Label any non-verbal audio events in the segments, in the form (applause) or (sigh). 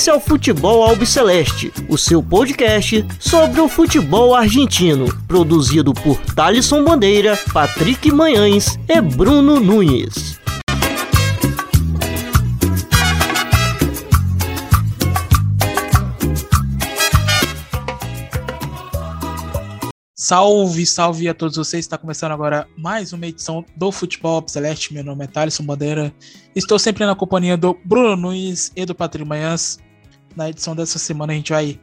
Esse é o Futebol Albiceleste, o seu podcast sobre o futebol argentino, produzido por Thalisson Bandeira, Patrick Manhães e Bruno Nunes. Salve, salve a todos vocês. Está começando agora mais uma edição do Futebol Celeste. Meu nome é Thaleson Bandeira. Estou sempre na companhia do Bruno Nunes e do Patrick Manhãs. Na edição dessa semana a gente vai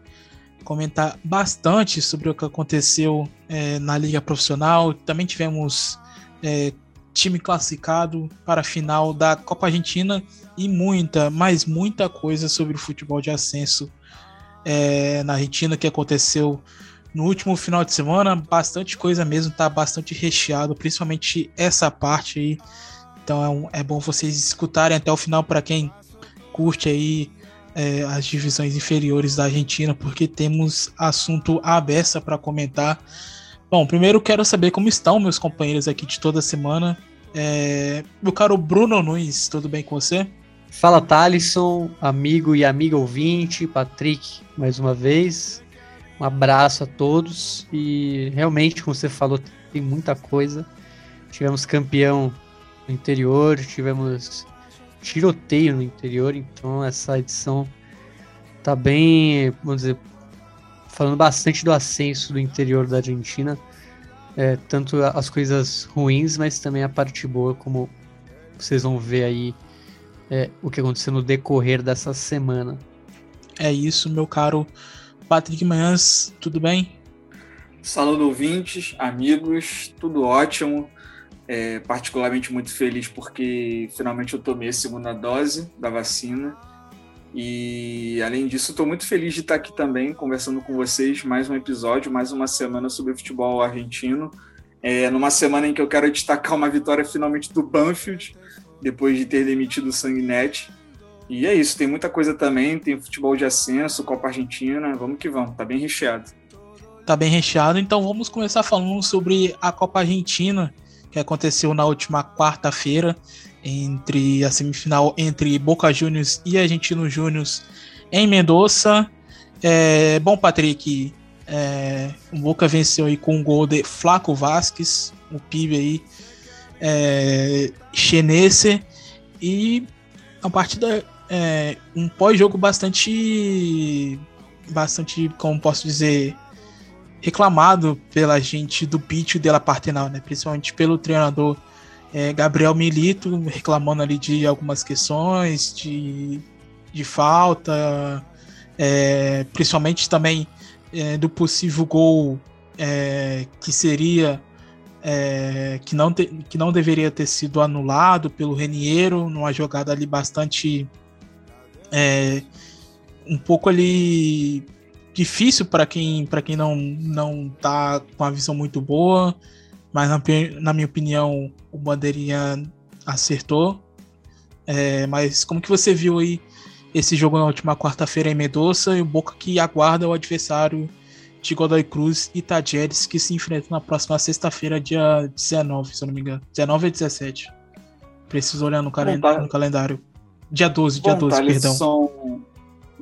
comentar bastante sobre o que aconteceu é, na Liga Profissional. Também tivemos é, time classificado para a final da Copa Argentina e muita, mas muita coisa sobre o futebol de ascenso é, na Argentina que aconteceu no último final de semana, bastante coisa mesmo, tá bastante recheado, principalmente essa parte aí. Então é, um, é bom vocês escutarem até o final para quem curte aí é, as divisões inferiores da Argentina, porque temos assunto aberto para comentar. Bom, primeiro quero saber como estão meus companheiros aqui de toda semana. É, meu caro Bruno Nunes, tudo bem com você? Fala Thalisson, amigo e amiga ouvinte, Patrick, mais uma vez. Um abraço a todos e realmente, como você falou, tem muita coisa. Tivemos campeão no interior, tivemos tiroteio no interior, então essa edição tá bem, vamos dizer, falando bastante do ascenso do interior da Argentina. É, tanto as coisas ruins, mas também a parte boa, como vocês vão ver aí é, o que aconteceu no decorrer dessa semana. É isso, meu caro Patrick Manhãs, tudo bem? Saludo ouvintes, amigos, tudo ótimo. É, particularmente muito feliz porque finalmente eu tomei a segunda dose da vacina. E além disso, estou muito feliz de estar aqui também conversando com vocês mais um episódio, mais uma semana sobre futebol argentino. É, numa semana em que eu quero destacar uma vitória finalmente do Banfield, depois de ter demitido o Sanguinetti. E é isso, tem muita coisa também, tem futebol de ascenso, Copa Argentina, vamos que vamos, tá bem recheado. Tá bem recheado, então vamos começar falando sobre a Copa Argentina, que aconteceu na última quarta-feira, entre a semifinal entre Boca Juniors e Argentino Júnior em Mendoza. É, bom, Patrick, é, o Boca venceu aí com um gol de Flaco Vasquez, o PIB aí, é, chinese, e a partida é, um pós-jogo bastante, bastante, como posso dizer, reclamado pela gente do pitch dela Partenal, né? Principalmente pelo treinador é, Gabriel Milito, reclamando ali de algumas questões, de, de falta, é, principalmente também é, do possível gol é, que seria é, que, não te, que não deveria ter sido anulado pelo Reniero, numa jogada ali bastante é, um pouco ali difícil para quem para quem não não tá com a visão muito boa, mas na, na minha opinião o Bandeirinha acertou. É, mas como que você viu aí esse jogo na última quarta-feira em Medoça e o Boca que aguarda o adversário de Godoy Cruz e Tajeres que se enfrentam na próxima sexta-feira, dia 19, se eu não me engano. 19 e 17. Preciso olhar no, calen tá. no calendário. Dia 12, dia Bom, 12, perdão.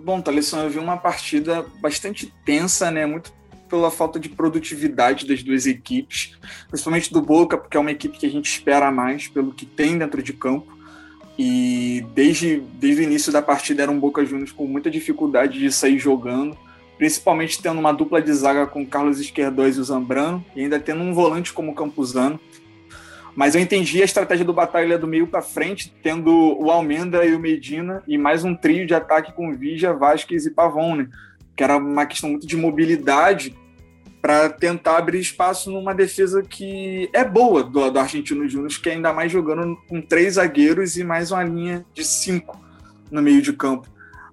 Bom, Thaleson, eu vi uma partida bastante tensa, né? Muito pela falta de produtividade das duas equipes, principalmente do Boca, porque é uma equipe que a gente espera mais pelo que tem dentro de campo. E desde, desde o início da partida era um Boca Juniors com muita dificuldade de sair jogando, principalmente tendo uma dupla de zaga com Carlos Esquerdóis e o Zambrano, e ainda tendo um volante como Campuzano. Mas eu entendi a estratégia do Batalha do meio para frente, tendo o Almenda e o Medina e mais um trio de ataque com Vigia, Vasquez e Pavon, né? Que era uma questão muito de mobilidade para tentar abrir espaço numa defesa que é boa do, do Argentino Júnior, que é ainda mais jogando com três zagueiros e mais uma linha de cinco no meio de campo.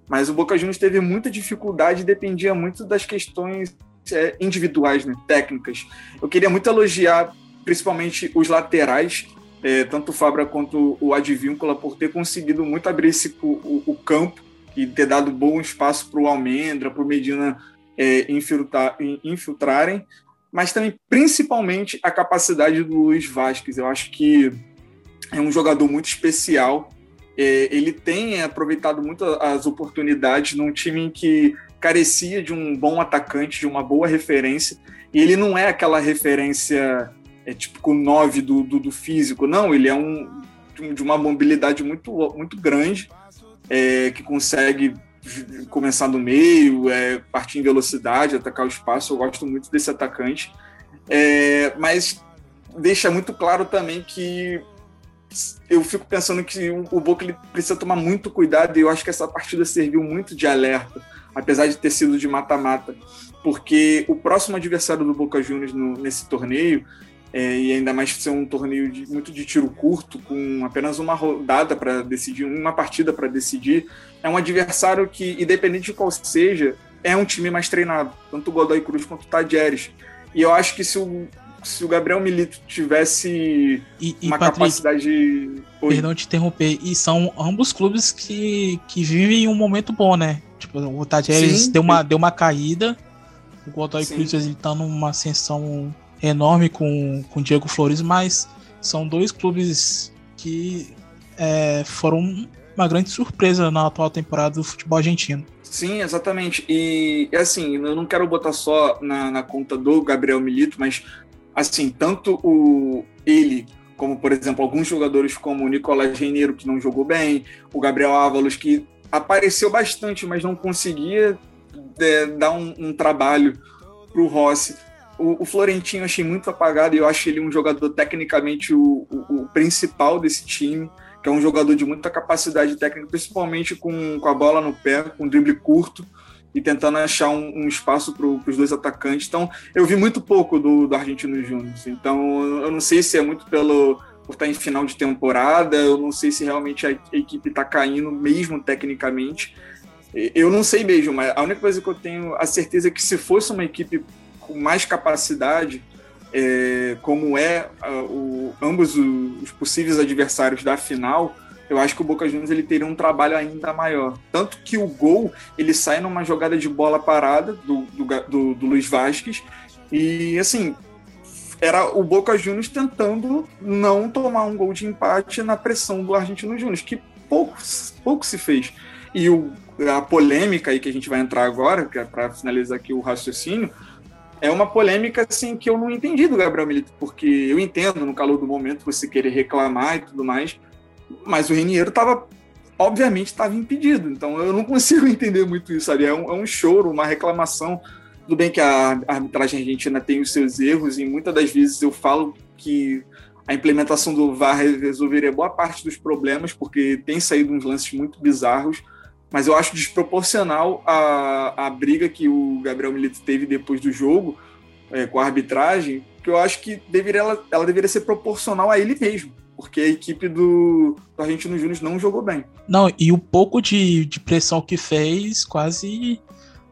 Mas o Boca Juniors teve muita dificuldade e dependia muito das questões é, individuais, né, técnicas. Eu queria muito elogiar principalmente os laterais, é, tanto o Fabra quanto o Advíncula, por ter conseguido muito abrir esse, o, o campo e ter dado bom espaço para o Almendra, para o Medina é, infiltrar, infiltrarem, mas também principalmente a capacidade do Luiz Vasquez. Eu acho que é um jogador muito especial é, ele tem aproveitado muito as oportunidades num time que carecia de um bom atacante, de uma boa referência, e ele não é aquela referência é, típico 9 do, do, do, físico, não, ele é um de uma mobilidade muito, muito grande, é, que consegue começar no meio, é, partir em velocidade, atacar o espaço. Eu gosto muito desse atacante. É, mas deixa muito claro também que eu fico pensando que o Boca ele precisa tomar muito cuidado e eu acho que essa partida serviu muito de alerta, apesar de ter sido de mata-mata, porque o próximo adversário do Boca Juniors no, nesse torneio é, e ainda mais ser um torneio de, muito de tiro curto, com apenas uma rodada para decidir, uma partida para decidir, é um adversário que, independente de qual seja, é um time mais treinado, tanto o Godoy Cruz quanto o Tadieres. E eu acho que se o, se o Gabriel Milito tivesse e, e uma Patrick, capacidade. Perdão te interromper, e são ambos clubes que, que vivem um momento bom, né? Tipo, o Tadieres deu uma, deu uma caída, o Godoy Sim. Cruz ele tá numa ascensão enorme com o Diego Flores, mas são dois clubes que é, foram uma grande surpresa na atual temporada do futebol argentino. Sim, exatamente. E assim, eu não quero botar só na, na conta do Gabriel Milito, mas assim, tanto o ele como por exemplo alguns jogadores como o Nicolás Reineiro que não jogou bem, o Gabriel Ávalos que apareceu bastante, mas não conseguia é, dar um, um trabalho para o Rossi. O, o, Florentino achei muito apagado e eu acho ele um jogador tecnicamente o, o, o, principal desse time, que é um jogador de muita capacidade técnica, principalmente com, com a bola no pé, com drible curto e tentando achar um, um espaço para os dois atacantes. Então, eu vi muito pouco do, do Argentino Júnior. Então, eu não sei se é muito pelo por estar em final de temporada, eu não sei se realmente a equipe está caindo mesmo tecnicamente. Eu não sei mesmo, mas a única coisa que eu tenho a certeza é que se fosse uma equipe com mais capacidade, é, como é o, ambos os possíveis adversários da final, eu acho que o Boca Juniors ele teria um trabalho ainda maior. Tanto que o gol ele sai numa jogada de bola parada do, do, do, do Luiz Vasquez e assim era o Boca Juniors tentando não tomar um gol de empate na pressão do Argentino Júnior, que pouco, pouco se fez. E o, a polêmica aí que a gente vai entrar agora, que é para finalizar aqui o raciocínio, é uma polêmica assim que eu não entendi do Gabriel Milito, porque eu entendo no calor do momento você querer reclamar e tudo mais, mas o Reniero estava obviamente estava impedido, então eu não consigo (laughs) entender muito isso, sabe? É um, é um choro, uma reclamação. Tudo bem que a arbitragem argentina tem os seus erros e muitas das vezes eu falo que a implementação do VAR resolveria boa parte dos problemas, porque tem saído uns lances muito bizarros, mas eu acho desproporcional a, a briga que o Gabriel Milito teve depois do jogo é, com a arbitragem, que eu acho que deveria, ela, ela deveria ser proporcional a ele mesmo, porque a equipe do, do Argentino Júnior não jogou bem. Não, e o pouco de, de pressão que fez quase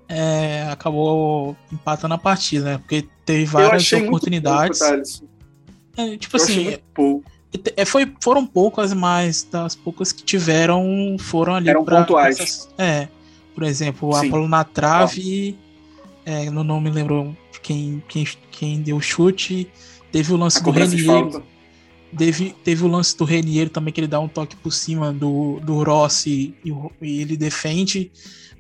é, acabou empatando a partida, né? Porque teve várias oportunidades. Pouco, é, tipo eu assim, é, foi, foram poucas, mas das poucas que tiveram foram ali. Eram pra, pontuais. Essas, é. Por exemplo, a bola na trave. É, não, não me lembro quem, quem, quem deu o chute. Teve o lance a do Renier. Teve, teve o lance do Renier também, que ele dá um toque por cima do, do Rossi e, e ele defende.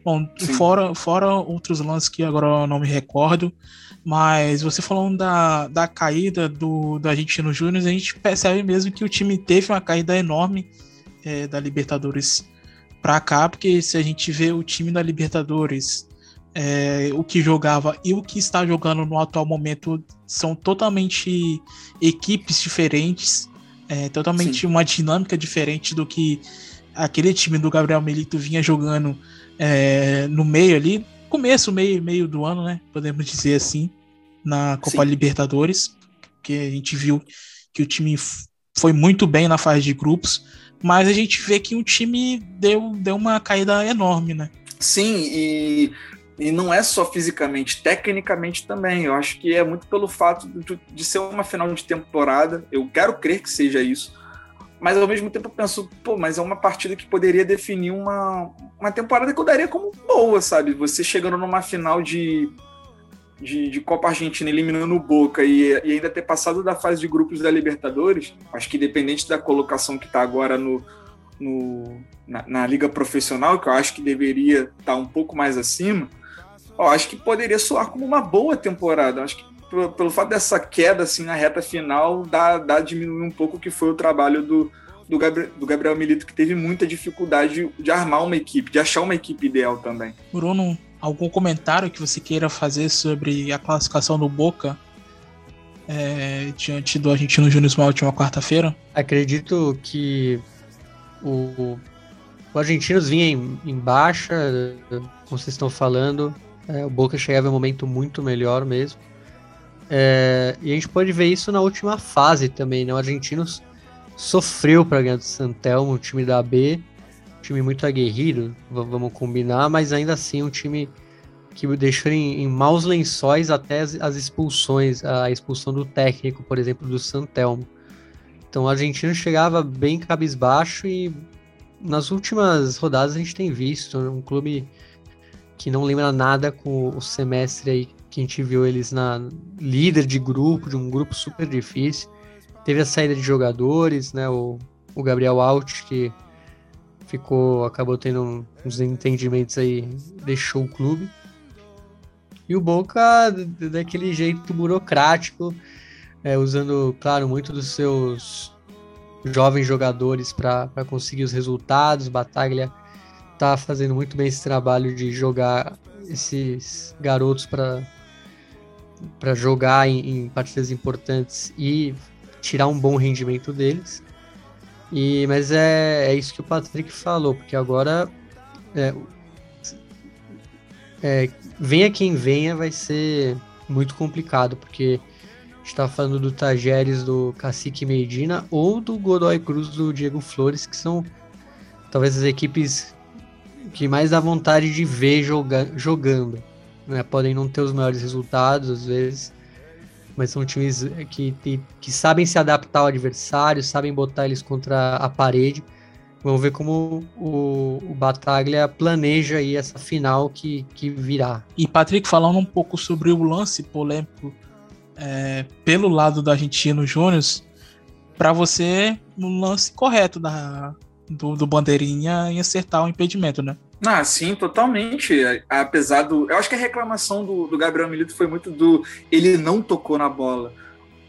Bom, fora, fora outros lances que agora eu não me recordo. Mas você falando da, da caída do, do Argentino Júnior, a gente percebe mesmo que o time teve uma caída enorme é, da Libertadores para cá, porque se a gente vê o time da Libertadores, é, o que jogava e o que está jogando no atual momento são totalmente equipes diferentes, é, totalmente Sim. uma dinâmica diferente do que aquele time do Gabriel Melito vinha jogando é, no meio ali, começo, meio, meio do ano, né? Podemos dizer assim, na Copa Sim. Libertadores, que a gente viu que o time foi muito bem na fase de grupos, mas a gente vê que o time deu, deu uma caída enorme, né? Sim, e, e não é só fisicamente, tecnicamente também. Eu acho que é muito pelo fato de, de ser uma final de temporada. Eu quero crer que seja isso mas ao mesmo tempo eu penso, pô, mas é uma partida que poderia definir uma, uma temporada que eu daria como boa, sabe? Você chegando numa final de, de, de Copa Argentina eliminando o Boca e, e, ainda ter passado da fase de grupos da Libertadores, acho que independente da colocação que está agora no, no, na, na, liga profissional, que eu acho que deveria estar um pouco mais acima, eu acho que poderia soar como uma boa temporada. Eu acho que pelo, pelo fato dessa queda assim na reta final, dá, dá diminuir um pouco o que foi o trabalho do, do, Gabriel, do Gabriel Milito, que teve muita dificuldade de, de armar uma equipe, de achar uma equipe ideal também. Bruno, algum comentário que você queira fazer sobre a classificação do Boca é, diante do Argentino Júnior na última quarta-feira? Acredito que o, o Argentinos vinha em, em baixa, como vocês estão falando. É, o Boca chegava em um momento muito melhor mesmo. É, e a gente pode ver isso na última fase também, né? O Argentinos sofreu para ganhar do Santelmo, um time da B, time muito aguerrido, vamos combinar, mas ainda assim um time que deixou em, em maus lençóis até as, as, expulsões, a expulsão do técnico, por exemplo, do Santelmo. Então o argentino chegava bem cabisbaixo e nas últimas rodadas a gente tem visto um clube que não lembra nada com o semestre aí que a gente viu eles na líder de grupo, de um grupo super difícil. Teve a saída de jogadores, né? O, o Gabriel Alt, que ficou, acabou tendo uns entendimentos aí, deixou o clube. E o Boca, daquele jeito burocrático, é, usando, claro, muito dos seus jovens jogadores para conseguir os resultados. Bataglia tá fazendo muito bem esse trabalho de jogar esses garotos para para jogar em, em, partidas importantes e tirar um bom rendimento deles. E mas é, é isso que o Patrick falou, porque agora é, é, venha quem venha vai ser muito complicado, porque está falando do Tajeres do Cacique Medina ou do Godoy Cruz do Diego Flores, que são talvez as equipes que mais dá vontade de ver joga jogando. Né? Podem não ter os melhores resultados às vezes, mas são times que, que sabem se adaptar ao adversário, sabem botar eles contra a parede. Vamos ver como o, o Bataglia planeja aí essa final que, que virá. E Patrick, falando um pouco sobre o lance polêmico é, pelo lado do Argentino Júnior, para você, no lance correto da, do, do Bandeirinha em acertar o impedimento, né? Ah, sim, totalmente. Apesar do. Eu acho que a reclamação do, do Gabriel Milito foi muito do. Ele não tocou na bola.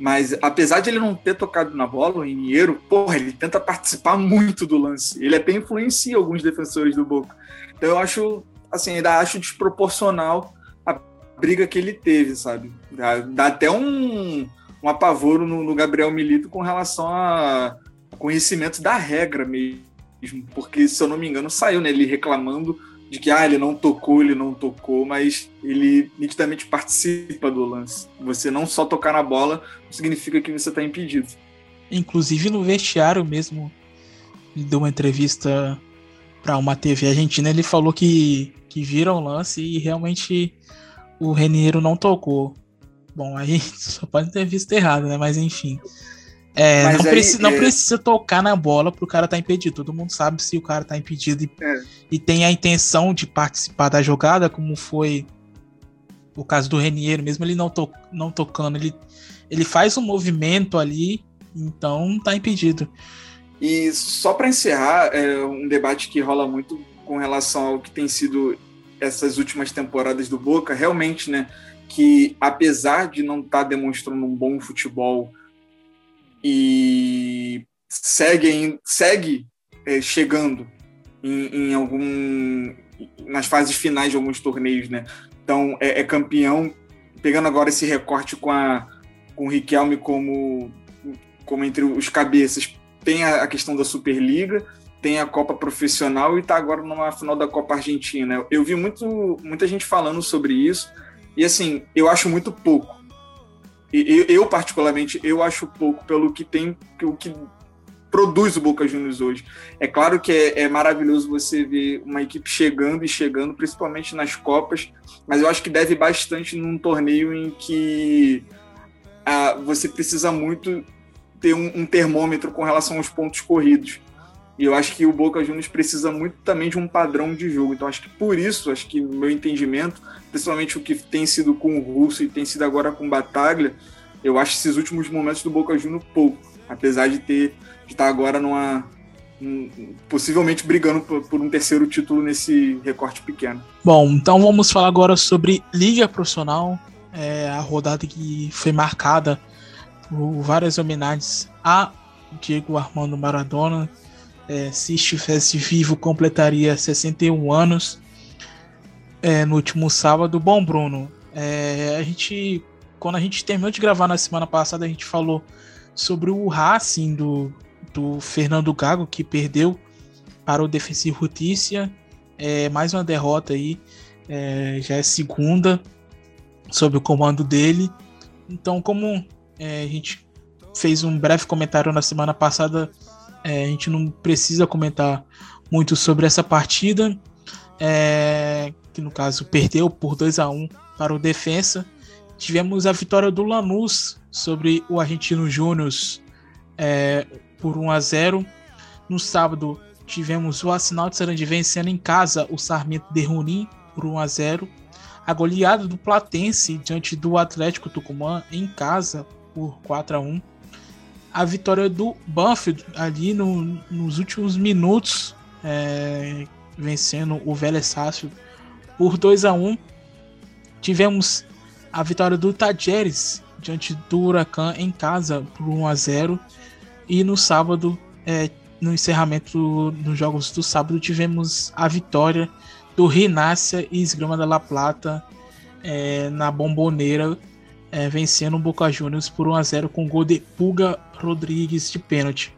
Mas apesar de ele não ter tocado na bola, o Iniero, porra, ele tenta participar muito do lance. Ele até influencia alguns defensores do Boca. Então eu acho, assim, ainda acho desproporcional a briga que ele teve, sabe? Dá, dá até um, um apavoro no, no, Gabriel Milito com relação a conhecimento da regra mesmo. Porque, se eu não me engano, saiu né, ele reclamando de que ah, ele não tocou, ele não tocou, mas ele nitidamente participa do lance. Você não só tocar na bola significa que você está impedido. Inclusive no vestiário mesmo, ele deu uma entrevista para uma TV argentina, ele falou que, que viram o lance e realmente o Reniero não tocou. Bom, aí (laughs) só pode ter visto errado, né? Mas enfim. É, não, aí, preci não é... precisa tocar na bola pro cara estar tá impedido. Todo mundo sabe se o cara tá impedido e, é. e, tem a intenção de participar da jogada, como foi o caso do Reniero, mesmo ele não, to não tocando, ele, ele faz um movimento ali, então tá impedido. E só para encerrar, é um debate que rola muito com relação ao que tem sido essas últimas temporadas do Boca, realmente, né? Que apesar de não estar tá demonstrando um bom futebol e segue, segue é, chegando em, em, algum nas fases finais de alguns torneios, né? Então é, é, campeão, pegando agora esse recorte com a com o Riquelme como como entre os cabeças, tem a, a questão da Superliga, tem a Copa Profissional e está agora numa final da Copa Argentina. Eu vi muito, muita gente falando sobre isso e assim eu acho muito pouco eu, eu, particularmente, eu acho pouco pelo que tem, o que produz o Boca Juniors hoje. É claro que é, é, maravilhoso você ver uma equipe chegando e chegando, principalmente nas Copas, mas eu acho que deve bastante num torneio em que ah, você precisa muito ter um, um termômetro com relação aos pontos corridos. E eu acho que o Boca Juniors precisa muito também de um padrão de jogo. Então acho que por isso, acho que meu entendimento, principalmente o que tem sido com o Russo e tem sido agora com o Bataglia, eu acho esses últimos momentos do Boca Juniors pouco, apesar de ter de estar agora numa possivelmente brigando por, por um terceiro título nesse recorte pequeno. Bom, então vamos falar agora sobre Liga Profissional, é, a rodada que foi marcada por várias homenagens a Diego Armando Maradona. É, se estivesse vivo, completaria 61 anos é, no último sábado. Bom, Bruno, é, a gente, quando a gente terminou de gravar na semana passada, a gente falou sobre o Racing do, do Fernando Gago, que perdeu para o Defensivo Justiça. É, mais uma derrota aí, é, já é segunda sob o comando dele. Então, como é, a gente fez um breve comentário na semana passada, é, a gente não precisa comentar muito sobre essa partida, é, que no caso perdeu por 2 a 1 para o Defensa. Tivemos a vitória do Lanús sobre o Argentino Júnior é, por 1 a 0. No sábado tivemos o Assinal de Sarandi vencendo em casa o Sarmento de Runim por 1 a 0. A goleada do Platense diante do Atlético Tucumã em casa por 4 a 1 a vitória do Banfield ali no, nos últimos minutos, é, vencendo o Vélez Sácio por 2 a 1 Tivemos a vitória do Tajeres diante do Huracan em casa por 1 a 0 E no sábado, é, no encerramento dos jogos do sábado, tivemos a vitória do Rinácia e Esgrama da La Plata é, na Bomboneira é, vencendo o Boca Juniors por 1 a 0 com gol de Puga Rodrigues de pênalti.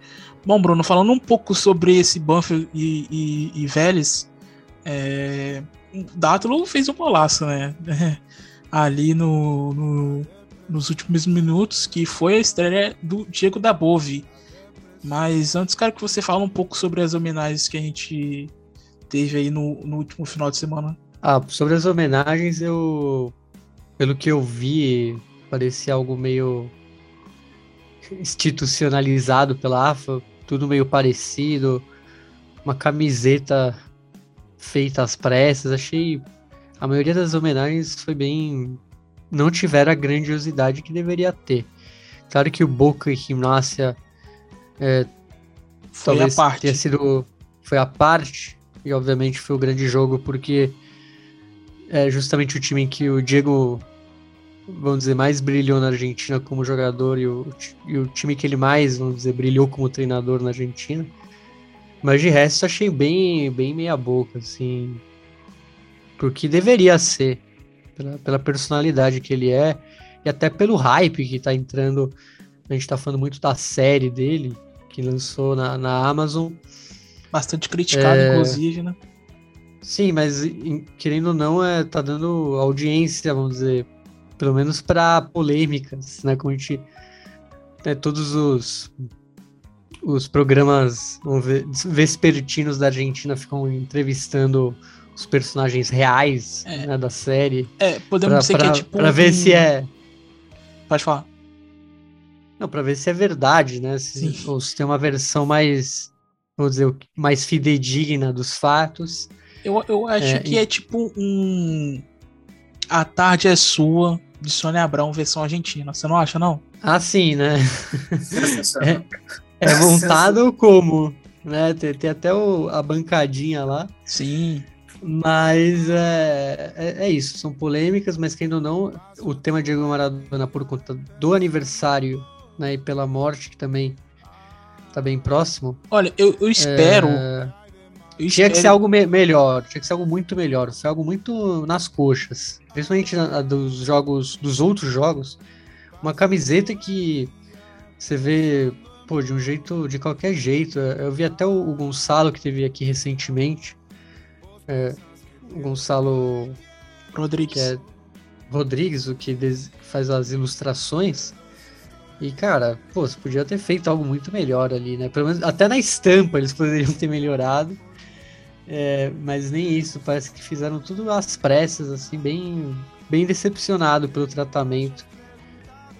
Bom, Bruno, falando um pouco sobre esse Banfield e, e, e Vélez, é, Dátilo fez um golaço, né? (laughs) Ali no, no, nos últimos minutos, que foi a estreia do Diego da Bove. Mas antes, quero que você fale um pouco sobre as homenagens que a gente teve aí no, no último final de semana. Ah, sobre as homenagens, eu pelo que eu vi, parecia algo meio institucionalizado pela AFA, tudo meio parecido, uma camiseta feita às pressas, achei a maioria das homenagens foi bem não tiveram a grandiosidade que deveria ter. Claro que o Boca e Gimnasia é, foi talvez a parte. tenha sido foi a parte e obviamente foi o grande jogo porque é justamente o time em que o Diego, vamos dizer, mais brilhou na Argentina como jogador e o, e o time que ele mais, vamos dizer, brilhou como treinador na Argentina. Mas de resto achei bem, bem meia boca, assim, porque deveria ser, pela, pela personalidade que ele é e até pelo hype que tá entrando. A gente tá falando muito da série dele, que lançou na, na Amazon. Bastante criticado, é... inclusive, né? Sim, mas querendo ou não, é, tá dando audiência, vamos dizer, pelo menos para polêmicas, né? Como a gente. Né, todos os, os programas ver, vespertinos da Argentina ficam entrevistando os personagens reais é. né, da série. É, podemos pra, dizer pra, que é tipo. Pra um... ver se é. Pode falar. Não, pra ver se é verdade, né? Se, ou se tem uma versão mais, vamos dizer, mais fidedigna dos fatos. Eu, eu acho é, que e... é tipo um. A Tarde é Sua, de Sônia Abrão, versão argentina. Você não acha, não? Ah, sim, né? (laughs) é, é, montado como? Né? Tem, tem até o, a bancadinha lá. Sim. Mas é, é, é, isso, são polêmicas, mas quem ou não, o tema de Diego Maradona por conta do aniversário né, e pela morte, que também tá bem próximo. Olha, eu, eu espero. É tinha que ser algo me melhor, tinha que ser algo muito melhor, ser algo muito nas coxas. Principalmente na, dos jogos, dos outros jogos. Uma camiseta que você vê, pô, de um jeito, de qualquer jeito. Eu vi até o, o Gonçalo que teve aqui recentemente. É, o Gonçalo Rodrigues. É Rodrigues, o que faz as ilustrações. E, cara, pô, você podia ter feito algo muito melhor ali, né? Pelo menos até na estampa eles poderiam ter melhorado. É, mas nem isso, parece que fizeram tudo às pressas, assim, bem, bem decepcionado pelo tratamento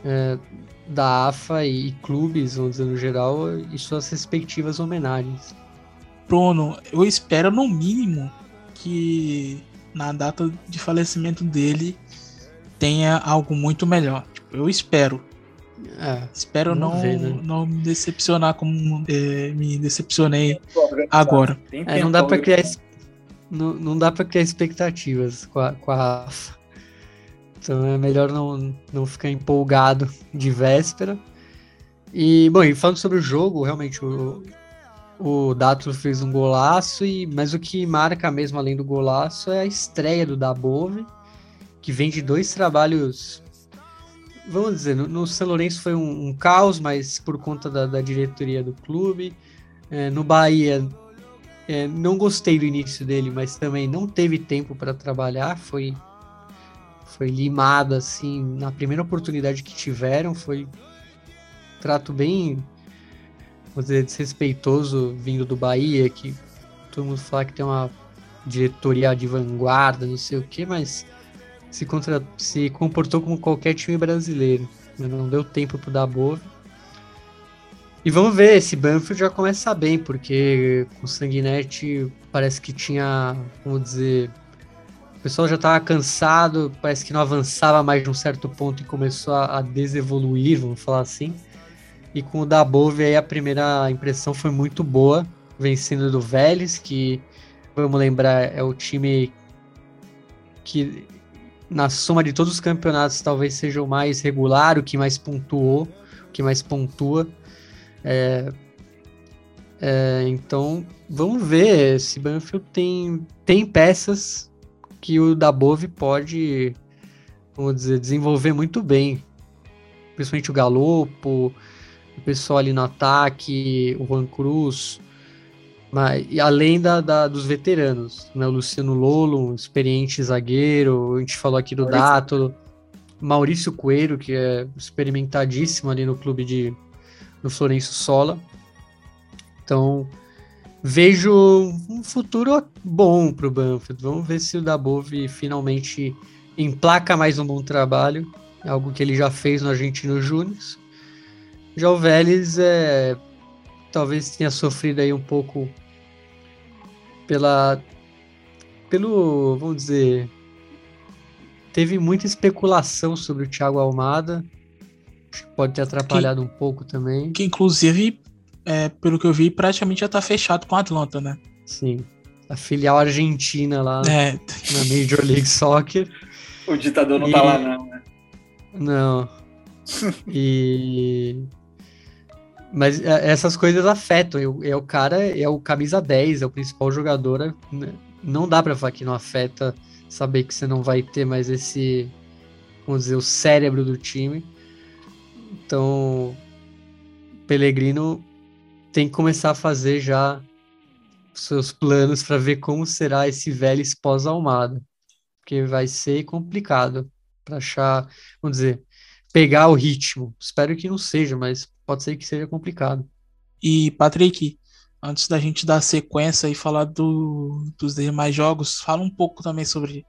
é, da AFA e, e, clubes, vamos dizer, no geral, e suas respectivas homenagens. Bruno, eu espero no mínimo que na data de falecimento dele tenha algo muito melhor. Tipo, eu espero. É, Espero não, ver, né? não me decepcionar como é, me decepcionei agora. É, não dá para criar não, não dá para criar expectativas com a, com a Rafa. Então é melhor não, não ficar empolgado de véspera. E, bom, e falando sobre o jogo, realmente o, o Dato fez um golaço, e, mas o que marca mesmo, além do golaço, é a estreia do Dabove, que vem de dois trabalhos. Vamos dizer, no, no São Lourenço foi um, um, caos, mas por conta da, da diretoria do clube. É, no Bahia, é, não gostei do início dele, mas também não teve tempo para trabalhar. Foi, foi limado assim na primeira oportunidade que tiveram. Foi trato bem vou dizer, desrespeitoso vindo do Bahia, que todo mundo fala que tem uma diretoria de vanguarda, não sei o que, mas se, contra, se comportou como qualquer time brasileiro. Não deu tempo para dar boa. E vamos ver, esse Banfield já começa bem, porque com o Sanguinete parece que tinha, vamos dizer, o pessoal já estava cansado, parece que não avançava mais de um certo ponto e começou a, a desevoluir, vamos falar assim. E com o Dabove aí a primeira impressão foi muito boa, vencendo do Vélez, que vamos lembrar é o time que na soma de todos os campeonatos talvez seja o mais regular, o que mais pontuou, o que mais pontua. É, é, então vamos ver se Banfield tem, tem peças que o Dabove pode, vamos dizer, desenvolver muito bem. Principalmente o Galopo, o pessoal ali no ataque, o Juan Cruz, mas, além da, da, dos veteranos, né? O Luciano Lolo, um experiente zagueiro, a gente falou aqui do Dato, Maurício Coelho, que é experimentadíssimo ali no clube de no Florenço Sola. Então, vejo um futuro bom para o Banfield. Vamos ver se o Dabove finalmente emplaca mais um bom trabalho, algo que ele já fez no Argentino Júnior. Já o Vélez é, talvez tenha sofrido aí um pouco pela pelo, vamos dizer, teve muita especulação sobre o Thiago Almada. Acho que pode ter atrapalhado que, um pouco também. Que inclusive, é, pelo que eu vi, praticamente já tá fechado com o Atlanta, né? Sim. A filial argentina lá é. na Major League Soccer. O ditador não e... tá lá, não, né? Não. (laughs) e mas é, essas coisas afetam. É o cara, é o camisa 10, é o principal jogador. Né? Não dá para falar que não afeta saber que você não vai ter mais esse, vamos dizer, o cérebro do time. Então, Pellegrino tem que começar a fazer já seus planos para ver como será esse velho pós-almada. Porque vai ser complicado para achar, vamos dizer, pegar o ritmo. Espero que não seja, mas pode ser que seja complicado. E, Patrick, antes da gente dar sequência e falar do, dos demais jogos, fala um pouco também sobre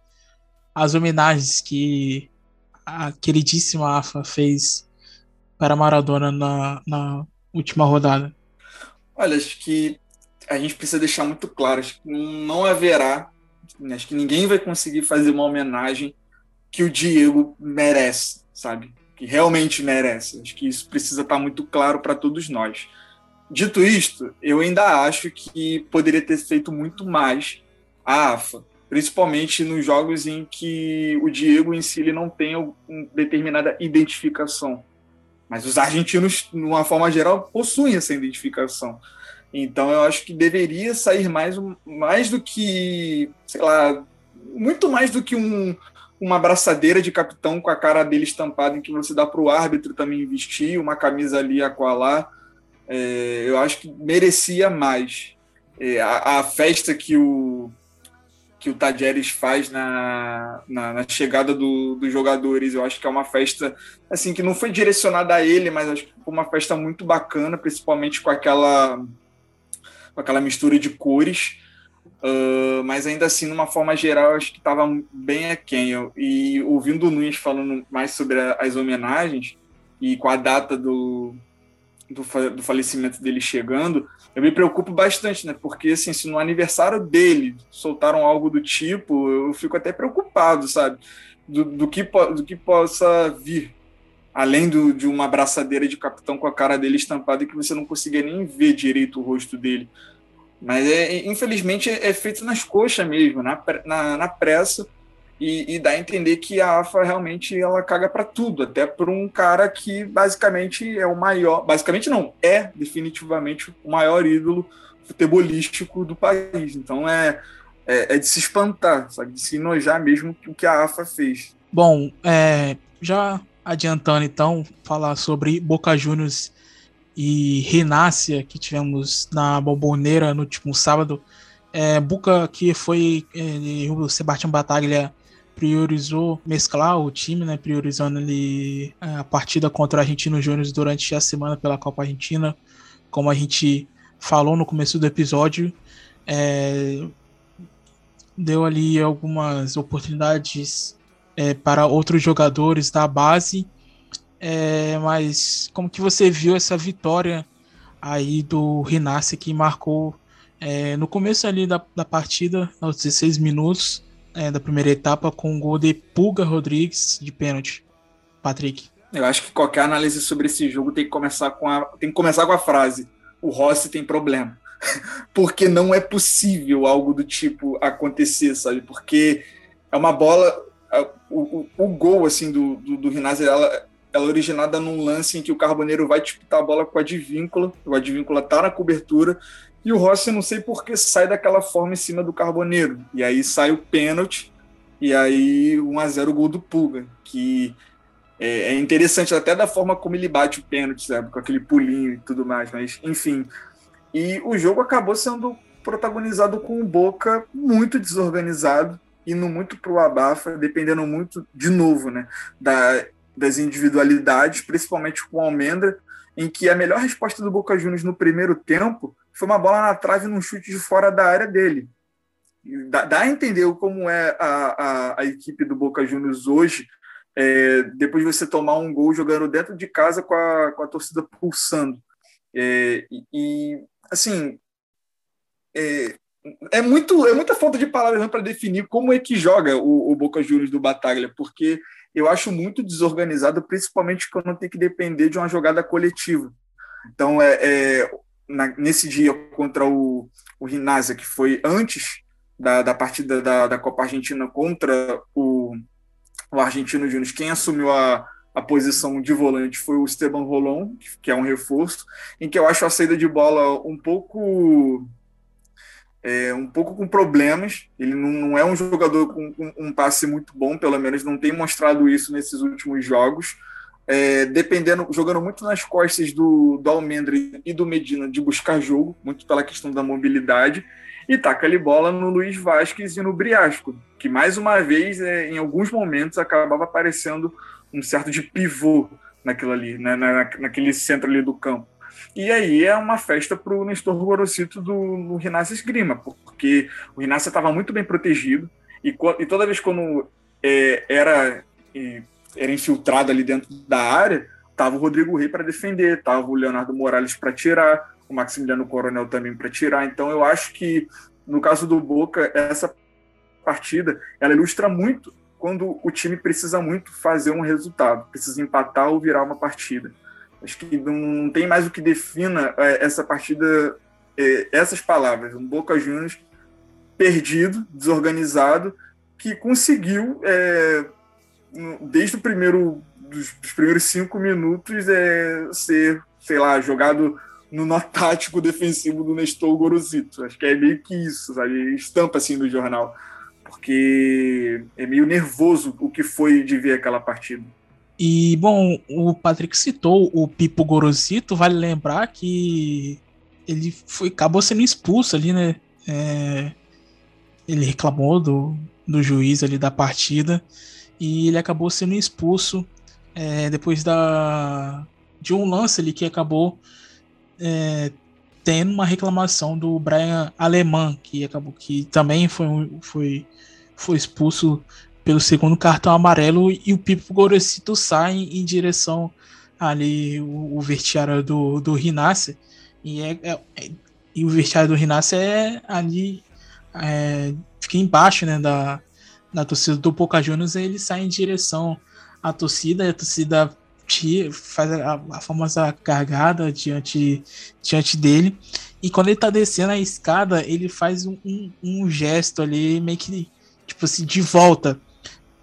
as homenagens que a queridíssima AFA fez para Maradona na, na última rodada. Olha, acho que a gente precisa deixar muito claro, acho que não haverá, acho que ninguém vai conseguir fazer uma homenagem que o Diego merece, sabe? Que realmente merece. Acho que isso precisa estar muito claro para todos nós. Dito isto, eu ainda acho que poderia ter feito muito mais a AFA, principalmente nos jogos em que o Diego em si ele não tem uma determinada identificação. Mas os argentinos, de uma forma geral, possuem essa identificação. Então eu acho que deveria sair mais, mais do que, sei lá, muito mais do que um, uma abraçadeira de capitão com a cara dele estampada em que você dá para o árbitro também vestir, uma camisa ali a colar. É, eu acho que merecia mais. É, a, a, festa que o que o Tadjeres faz na, na, na chegada do, dos jogadores, eu acho que é uma festa assim que não foi direcionada a ele, mas acho que foi uma festa muito bacana, principalmente com aquela com aquela mistura de cores. Uh, mas ainda assim, numa forma geral, acho que estava bem aquém. E ouvindo o Nunes falando mais sobre a, as homenagens e com a data do, do, do, falecimento dele chegando, eu me preocupo bastante, né? Porque assim, se no aniversário dele soltaram algo do tipo, eu fico até preocupado, sabe? Do, do, que, do que possa vir além do, de uma abraçadeira de capitão com a cara dele estampada e que você não conseguia nem ver direito o rosto dele. Mas é, infelizmente é, feito nas coxas mesmo, na, na, na pressa, e, e, dá a entender que a AFA realmente ela caga para tudo, até por um cara que basicamente é o maior, basicamente não, é definitivamente o maior ídolo futebolístico do país. Então é, é, é de se espantar, sabe? de se enojar mesmo o que a AFA fez. Bom, é, já adiantando então, falar sobre Boca Juniors e Renácia que tivemos na Bomboneira no último sábado. É, Boca que foi é, o Sebastião Bataglia priorizou mesclar o time, né, priorizando ali é, a partida contra o Argentino Júnior durante a semana pela Copa Argentina, como a gente falou no começo do episódio, é, deu ali algumas oportunidades é, para outros jogadores da base, é, mas como que você viu essa vitória aí do Renasce que marcou é, no começo ali da, da partida, aos 16 minutos, é, da primeira etapa com um gol de Pulga Rodrigues de pênalti. Patrick. Eu acho que qualquer análise sobre esse jogo tem que começar com a, tem que começar com a frase: o Rossi tem problema. (laughs) Porque não é possível algo do tipo acontecer, sabe? Porque é uma bola. O, o, o gol assim do, do, do Rinazzi, ela, ela é originada num lance em que o Carboneiro vai disputar a bola com a Advíncula, o Advíncula tá na cobertura, e o Rossi, não sei por que, sai daquela forma em cima do Carboneiro. E aí sai o pênalti, e aí 1 a 0 o gol do Pulga, que é, é, interessante até da forma como ele bate o pênalti, sabe? Com aquele pulinho e tudo mais, mas enfim. E o jogo acabou sendo protagonizado com o Boca muito desorganizado, indo muito pro abafa, dependendo muito, de novo, né? Da, das individualidades, principalmente com o Almendra, em que a melhor resposta do Boca Juniors no primeiro tempo foi uma bola na trave num chute de fora da área dele. Dá, dá a entender como é a, a, a, equipe do Boca Juniors hoje, é, depois de você tomar um gol jogando dentro de casa com a, com a torcida pulsando. É, e, e, assim, é, é, muito, é muita falta de palavras para definir como é que joga o, o Boca Juniors do Bataglia, porque eu acho muito desorganizado, principalmente quando tem que depender de uma jogada coletiva. Então, é, é na, nesse dia contra o, o Rinásia, que foi antes da, da partida da, da Copa Argentina contra o, o Argentino Júnior, quem assumiu a, a posição de volante foi o Esteban Rolon, que é um reforço, em que eu acho a saída de bola um pouco é, um pouco com problemas. Ele não, não é um jogador com, um passe muito bom, pelo menos não tem mostrado isso nesses últimos jogos é, dependendo, jogando muito nas costas do, do Almendra e do Medina de buscar jogo, muito pela questão da mobilidade, e taca ali bola no Luiz Vasquez e no Briasco, que mais uma vez, é, em alguns momentos, acabava aparecendo um certo de pivô naquilo ali, né, na, naquele centro ali do campo. E aí é uma festa para o Nestor Gorosito do, do Rinácio Esgrima, porque o Rinácio estava muito bem protegido, e, e toda vez quando é, era era infiltrado ali dentro da área, tava o Rodrigo Rei para defender, tava o Leonardo Morales para tirar, o Maximiliano Coronel também para tirar. Então eu acho que no caso do Boca essa partida ela ilustra muito quando o time precisa muito fazer um resultado, precisa empatar ou virar uma partida. Acho que não tem mais o que defina é, essa partida, é, essas palavras. Um Boca Juniors perdido, desorganizado, que conseguiu é, desde o primeiro dos, dos, primeiros cinco minutos é ser, sei lá, jogado no nó tático defensivo do Nestor Gorosito. Acho que é meio que isso, sabe? Estampa assim do jornal. Porque é meio nervoso o que foi de ver aquela partida. E, bom, o Patrick citou o Pipo Gorosito, vale lembrar que ele foi, acabou sendo expulso ali, né? É, ele reclamou do, do juiz ali da partida e ele acabou sendo expulso é, depois da de um lance ali que acabou é, tendo uma reclamação do Brian Alemã que acabou que também foi, foi, foi expulso pelo segundo cartão amarelo e o Pipo Gorosito sai em direção ali o, o vestiário do, do Rinácia e, é, é, e o vestiário do Rinácia é ali é, fica embaixo né, da, na torcida do Boca Juniors, ele sai em direção à torcida, e a torcida faz a, a, famosa cargada diante, diante dele. E quando ele tá descendo a escada, ele faz um, um, um gesto ali, meio que, tipo assim, de volta.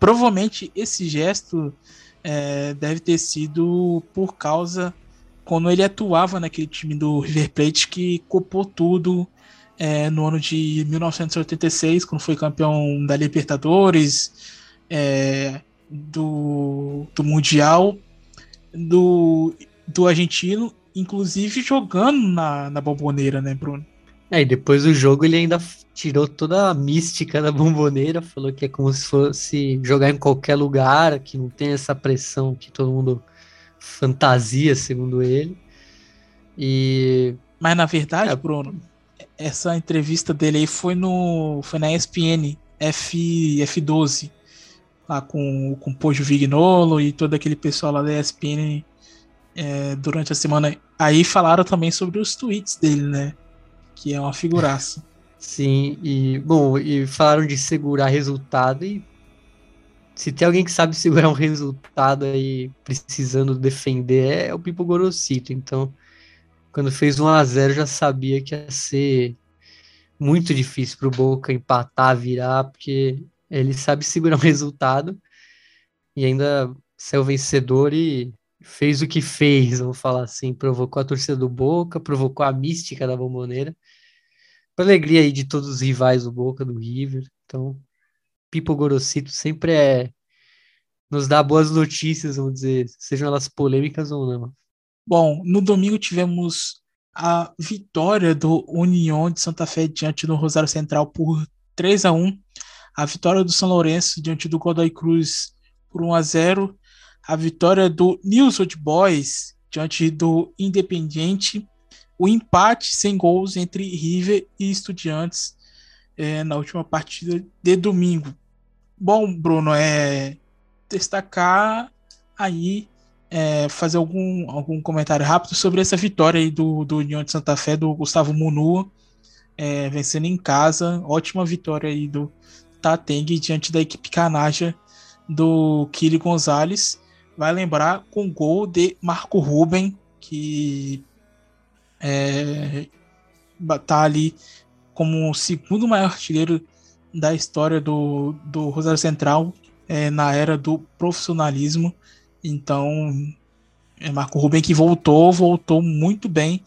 Provavelmente esse gesto é, deve ter sido por causa quando ele atuava naquele time do River Plate que copou tudo é, no ano de 1986, quando foi campeão da Libertadores, é, do, do Mundial, do, do argentino, inclusive jogando na, na bomboneira, né, Bruno? É, e depois do jogo ele ainda tirou toda a mística da bomboneira, falou que é como se fosse jogar em qualquer lugar, que não tem essa pressão que todo mundo fantasia, segundo ele. E. Mas na verdade, é, Bruno, essa entrevista dele aí foi no. Foi na ESPN F, F12. Lá com, com o Pojo Vignolo e todo aquele pessoal lá da ESPN é, durante a semana. Aí falaram também sobre os tweets dele, né? Que é uma figuraça. Sim, e bom, e falaram de segurar resultado e se tem alguém que sabe segurar um resultado aí precisando defender é o Pipo Gorosito. Então, quando fez 1 a 0 já sabia que ia ser muito difícil para o Boca empatar, virar, porque ele sabe segurar um resultado e ainda saiu vencedor e fez o que fez, vamos falar assim, provocou a torcida do Boca, provocou a mística da bomboneira, para alegria aí de todos os rivais do Boca, do River. Então, Pipo Gorosito sempre é nos dá boas notícias, vamos dizer, sejam elas polêmicas ou não. Bom, no domingo tivemos a vitória do União de Santa Fé diante do Rosário Central por 3 a 1 a vitória do São Lourenço diante do Godoy Cruz por 1 a 0 a vitória do News Old Boys diante do Independiente, o empate sem gols entre River e Estudiantes é, na última partida de domingo. Bom, Bruno, é destacar aí, é, fazer algum, algum comentário rápido sobre essa vitória aí do, do União de Santa Fé, do Gustavo Munua, é, vencendo em casa. Ótima vitória aí do Tateng diante da equipe canaja do Kili Gonzalez. Vai lembrar com gol de Marco Ruben, que é, tá ali como o segundo maior artilheiro da história do, do Rosário Central, é, na era do profissionalismo. Então, é Marco Ruben que voltou, voltou muito bem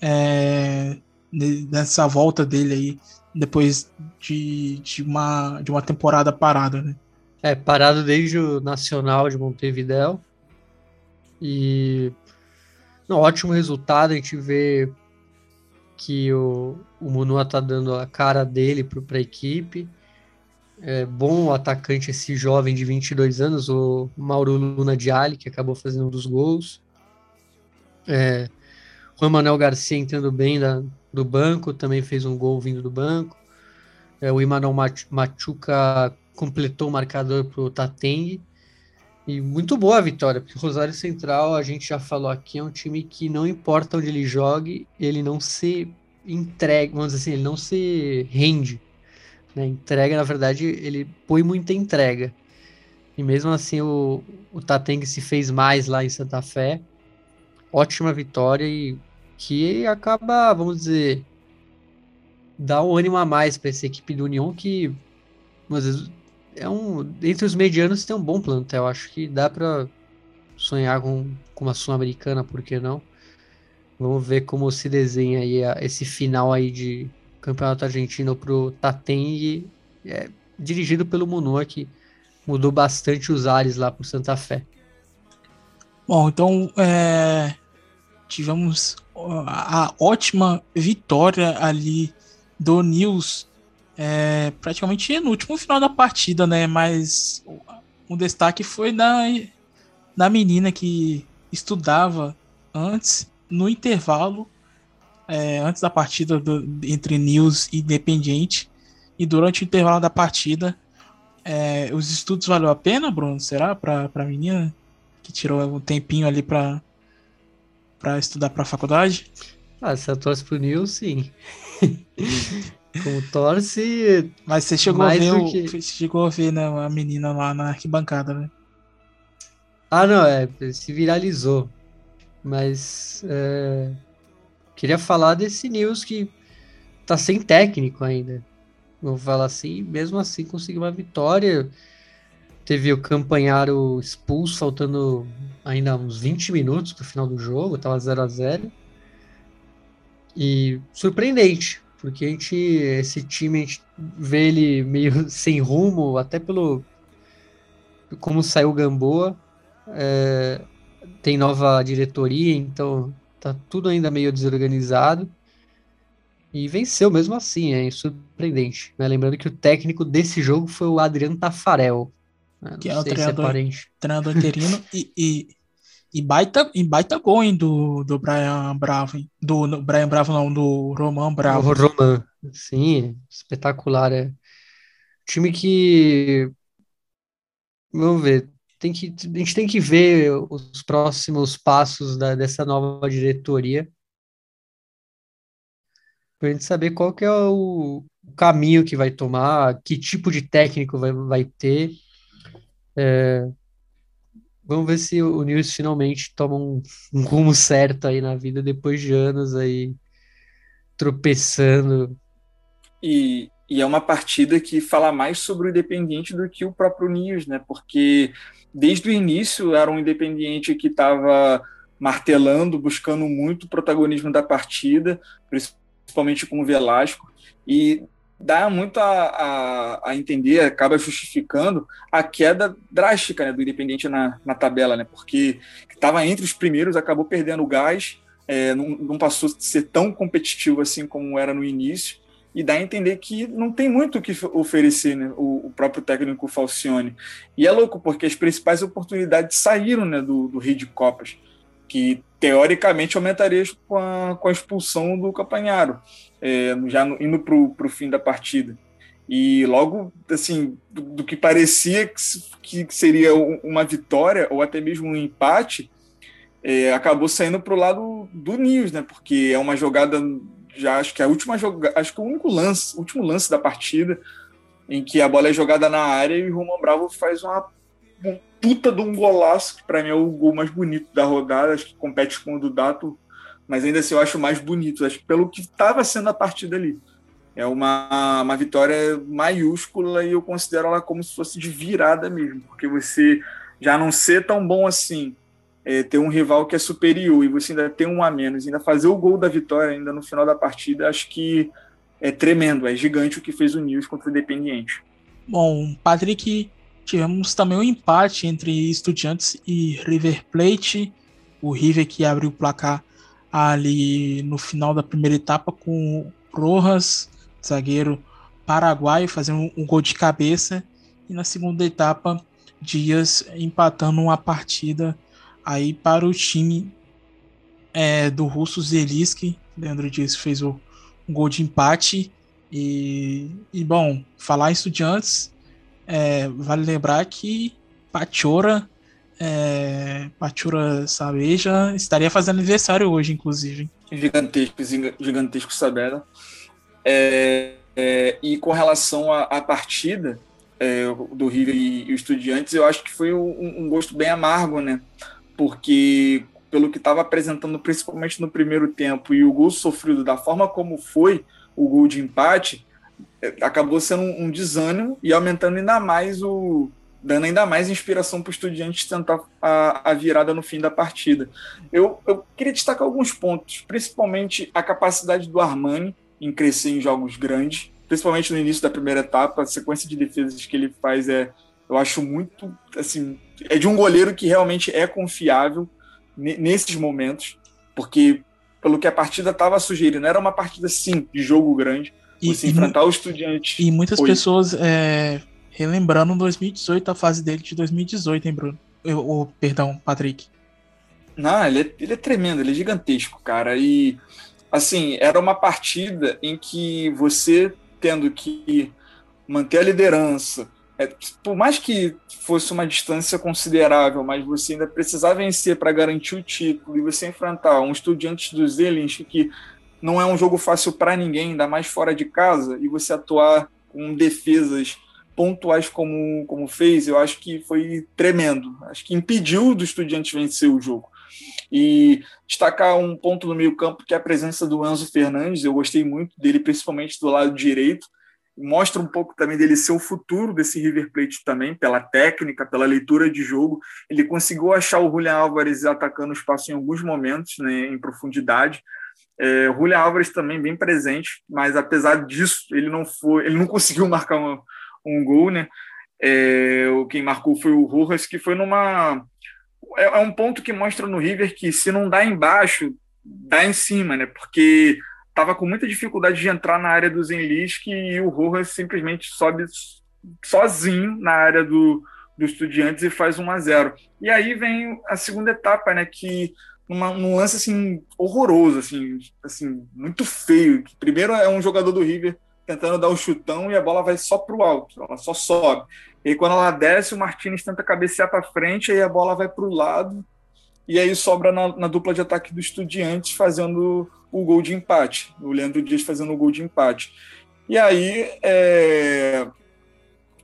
é, nessa volta dele aí, depois de, de, uma, de uma temporada parada, né? É, parado desde o Nacional de Montevideo. E um ótimo resultado, a gente vê que o, o Munua tá dando a cara dele para a equipe é, bom atacante esse jovem de 22 anos, o Mauro Luna Diali, que acabou fazendo um dos gols. É, Juan Manuel Garcia entrando bem da, do banco, também fez um gol vindo do banco. É, o Imanol Machuca completou o marcador para o Tateng. E muito boa a vitória, porque o Rosário Central, a gente já falou aqui, é um time que não importa onde ele jogue, ele não se entrega, vamos dizer assim, ele não se rende. Né? Entrega, na verdade, ele põe muita entrega. E mesmo assim o, o Tateng se fez mais lá em Santa Fé. Ótima vitória e que acaba, vamos dizer, dá um ânimo a mais para essa equipe do União que às vezes é um entre os medianos tem um bom plantel. Acho que dá para sonhar com, com uma sul-americana, por que não? Vamos ver como se desenha aí a, esse final aí de Campeonato Argentino para o Tateng, é, dirigido pelo Munua, que mudou bastante os ares lá para Santa Fé. Bom, então é, tivemos a, ótima vitória ali do Nils, é, praticamente no último final da partida, né? Mas um destaque foi da, da menina que estudava antes, no intervalo, é, antes da partida do, entre News e Independiente e durante o intervalo da partida. É, os estudos valeu a pena, Bruno? Será para a menina que tirou um tempinho ali para para estudar para a faculdade? Ah, se eu torce pro News, sim. (laughs) Como torce. Mas você chegou a ver, que... você chegou a ver né, a menina lá na arquibancada, né? Ah, não, é, se viralizou. Mas é, queria falar desse News que tá sem técnico ainda. Vou falar assim, mesmo assim conseguiu uma vitória. Teve o Campanharo expulso, faltando ainda uns 20 minutos pro final do jogo, tava 0 a 0 E surpreendente, porque a gente, esse time, a gente vê ele meio (laughs) sem rumo, até pelo como saiu o Gamboa. É, tem nova diretoria, então tá tudo ainda meio desorganizado. E venceu mesmo assim, é surpreendente. Né? Lembrando que o técnico desse jogo foi o Adriano Tafarel. Né? Que é o treinador, é treinador interino (laughs) e, e, e, baita, e baita gol hein, do, do Brian Bravo. Hein? Do, Brian Bravo não, do Roman Bravo. O Roman, sim, espetacular. É. Time que... Vamos ver, tem que, a gente tem que ver os próximos passos da, dessa nova diretoria para a gente saber qual que é o, caminho que vai tomar, que tipo de técnico vai, vai ter. É, vamos ver se o News finalmente toma um, um, rumo certo aí na vida depois de anos aí tropeçando. E, e é uma partida que fala mais sobre o Independiente do que o próprio News, né? Porque desde o início era um Independiente que estava martelando, buscando muito o protagonismo da partida, principalmente com o Velasco, e dá muito a, a, a entender, acaba justificando a queda drástica né, do Independiente na, na tabela, né? Porque estava entre os primeiros, acabou perdendo o gás, é, não, não passou a ser tão competitivo assim como era no início, e dá a entender que não tem muito o que oferecer né, o, o, próprio técnico Falcione. E é louco, porque as principais oportunidades saíram né, do, do Rio de Copas, que teoricamente aumentaria com a, com a expulsão do Capanharo, é, já no, indo para o fim da partida. E logo, assim, do, do que parecia que, que, seria uma vitória ou até mesmo um empate, é, acabou saindo para o lado do Nils, né? Porque é uma jogada já acho que a última jogada, acho que o único lance, último lance da partida em que a bola é jogada na área e o Roman Bravo faz uma puta de um golaço, que para mim é o gol mais bonito da rodada, acho que compete com o do Dato, mas ainda assim eu acho mais bonito, acho pelo que estava sendo a partida ali. É uma, uma vitória maiúscula e eu considero ela como se fosse de virada mesmo, porque você já não ser tão bom assim é, ter um rival que é superior e você ainda ter um a menos, ainda fazer o gol da vitória ainda no final da partida, acho que é tremendo, é gigante o que fez o News contra o Independiente. Bom, Patrick, tivemos também um empate entre Estudiantes e River Plate. O River que abriu o placar ali no final da primeira etapa com Rojas, zagueiro paraguaio, fazendo um gol de cabeça. E na segunda etapa, Dias empatando uma partida aí para o time é, do russo Zelinski. Leandro Dias fez o um gol de empate. E, e bom, falar em estudiantes, é, vale lembrar que Pachora, é, Pachora Sabeja estaria fazendo aniversário hoje, inclusive. Gigantesco, gigantesco Sabela. É, é, e com relação à partida é, do River e, e Estudiantes, eu acho que foi um, um gosto bem amargo, né? porque pelo que estava apresentando principalmente no primeiro tempo e o gol sofrido da forma como foi o gol de empate, é, acabou sendo um, desânimo e aumentando ainda mais o dando ainda mais inspiração para o estudiante tentar a, a, virada no fim da partida. Eu, eu queria destacar alguns pontos, principalmente a capacidade do Armani em crescer em jogos grandes, principalmente no início da primeira etapa, a sequência de defesas que ele faz é, eu acho muito, assim, é de um goleiro que realmente é confiável nesses momentos, porque pelo que a partida estava sugerindo, era uma partida sim de jogo grande, e, você enfrentar o Estudiante. E muitas foi. pessoas é, relembrando 2018, a fase dele de 2018, hein, Bruno? O perdão, Patrick. Não, ele é, ele é tremendo, ele é gigantesco, cara. E assim, era uma partida em que você tendo que manter a liderança, é, por mais que fosse uma distância considerável, mas você ainda precisava vencer para garantir o título e você enfrentar um estudante do Zelinski que não é um jogo fácil para ninguém, ainda mais fora de casa, e você atuar com defesas pontuais como, como fez, eu acho que foi tremendo. Acho que impediu do Estudiantes vencer o jogo. E destacar um ponto no meio-campo que é a presença do Enzo Fernandes. Eu gostei muito dele, principalmente do lado direito. Mostra um pouco também dele ser o futuro desse River Plate também, pela técnica, pela leitura de jogo. Ele conseguiu achar o Julian Álvares atacando o espaço em alguns momentos, né, em profundidade. É, Julian Álvares também bem presente, mas apesar disso, ele não foi, ele não conseguiu (laughs) marcar um, um gol, né? É, quem marcou foi o Rojas, que foi numa é, é um ponto que mostra no River que se não dá embaixo, dá em cima, né? Porque estava com muita dificuldade de entrar na área do Zenlisk e o Rojas simplesmente sobe sozinho na área do, do Estudiantes e faz 1 a 0 E aí vem a segunda etapa, né? Que numa, num lance assim horroroso, assim, assim muito feio. Primeiro é um jogador do River tentando dar o chutão e a bola vai só para o alto, ela só sobe. E quando ela desce, o Martinez tenta cabecear para frente, aí a bola vai para o lado, e aí sobra na, na, dupla de ataque do Estudiantes fazendo o gol de empate, o Leandro Dias fazendo o gol de empate. E aí é,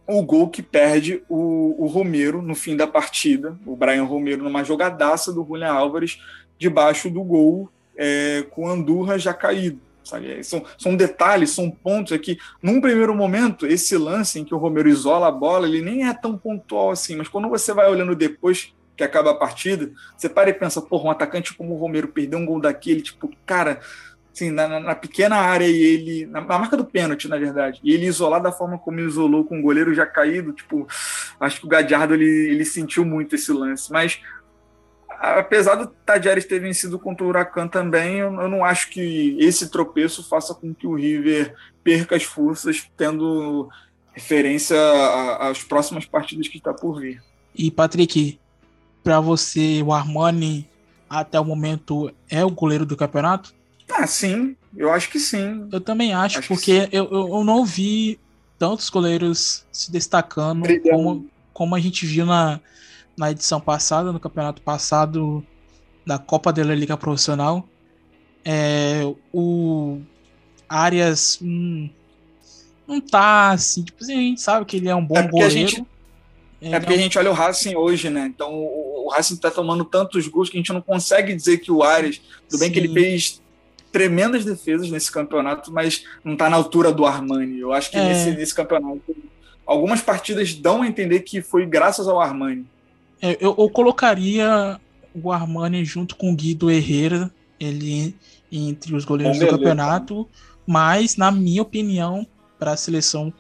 o gol que perde o, o Romero no fim da partida, o Brian Romero numa jogadaça do Julian Álvares debaixo do gol é, com Andurra já caído. Sabe? São, são detalhes, são pontos aqui. Num primeiro momento, esse lance em que o Romero isola a bola, ele nem é tão pontual assim, mas quando você vai olhando depois que acaba a partida, você para e pensa, porra, um atacante como o Romero perdeu um gol daquele, tipo, cara, assim, na, na pequena área e ele, na, na, marca do pênalti, na verdade, e ele isolar da forma como isolou com o goleiro já caído, tipo, acho que o Gadiardo ele, ele sentiu muito esse lance, mas apesar do Tadjeres ter vencido contra o Huracan também, eu, eu, não acho que esse tropeço faça com que o River perca as forças, tendo referência às próximas partidas que está por vir. E Patrick, para você o Armani até o momento é o goleiro do campeonato? Ah, sim, eu acho que sim. Eu também acho, acho porque eu, eu não vi tantos goleiros se destacando como, como a gente viu na, na edição passada, no campeonato passado da Copa da Liga Profissional. É, o Arias hum, não tá assim, tipo assim, a gente sabe que ele é um bom é goleiro. Gente, é porque a gente olha o Racing hoje, né? Então o, o Racing tá tomando tantos gols que a gente não consegue dizer que o Arias, tudo Sim. bem que ele fez tremendas defesas nesse campeonato, mas não tá na altura do Armani. Eu acho que é. nesse, nesse campeonato algumas partidas dão a entender que foi graças ao Armani. É, eu, eu, colocaria o Armani junto com o Guido Herrera, ele entre os goleiros do campeonato, mas na minha opinião, para a seleção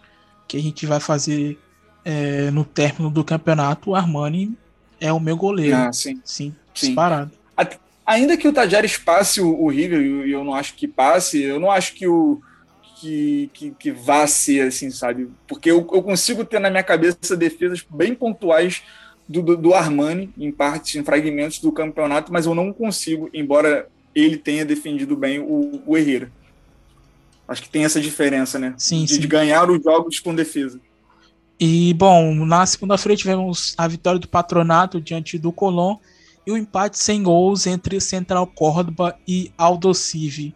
que a gente vai fazer é, no término do campeonato, o Armani é o meu goleiro. Ah, sim. Sim, sim. disparado. Ainda que o Tajares passe o, o River, e eu não acho que passe, eu não acho que o que, que, que vá ser assim, sabe? Porque eu, eu consigo ter na minha cabeça defesas bem pontuais do, do, do Armani, em partes, em fragmentos do campeonato, mas eu não consigo, embora ele tenha defendido bem o, o Herrera. Acho que tem essa diferença, né? Sim, de, sim. de ganhar os jogos com defesa. E, bom, na segunda-feira tivemos a vitória do Patronato diante do Colón e o empate sem gols entre Central Córdoba e Aldocive.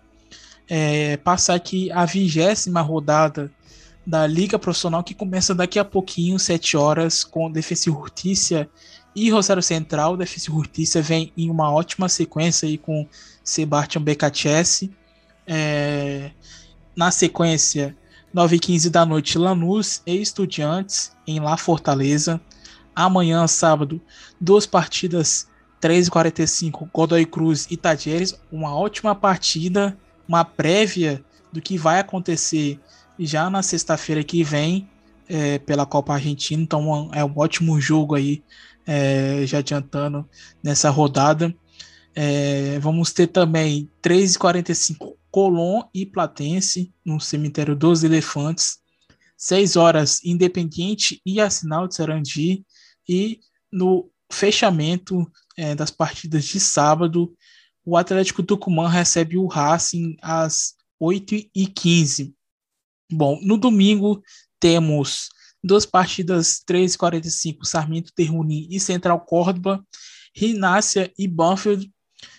É, passar aqui a vigésima rodada da Liga Profissional que começa daqui a pouquinho, 7 horas, com Defensa e e Rosário Central. Defensa e vem em uma ótima sequência aí com Sebastian Becatchese. É, na sequência, 9 h 15 da noite, Lanús e Estudiantes em La Fortaleza. Amanhã, sábado, duas partidas, 3 h 45 Godoy Cruz e Tadieres. Uma ótima partida, uma prévia do que vai acontecer já na sexta-feira que vem é, pela Copa Argentina. Então é um ótimo jogo aí, é, já adiantando nessa rodada. É, vamos ter também 3h45 Colón e Platense no cemitério dos Elefantes. 6 horas Independiente e Assinal de Sarandi. E no fechamento é, das partidas de sábado, o Atlético Tucumã recebe o Racing às 8h15. Bom, no domingo temos duas partidas 3h45, Sarmiento Terruni e Central Córdoba, Rinácia e Banfield,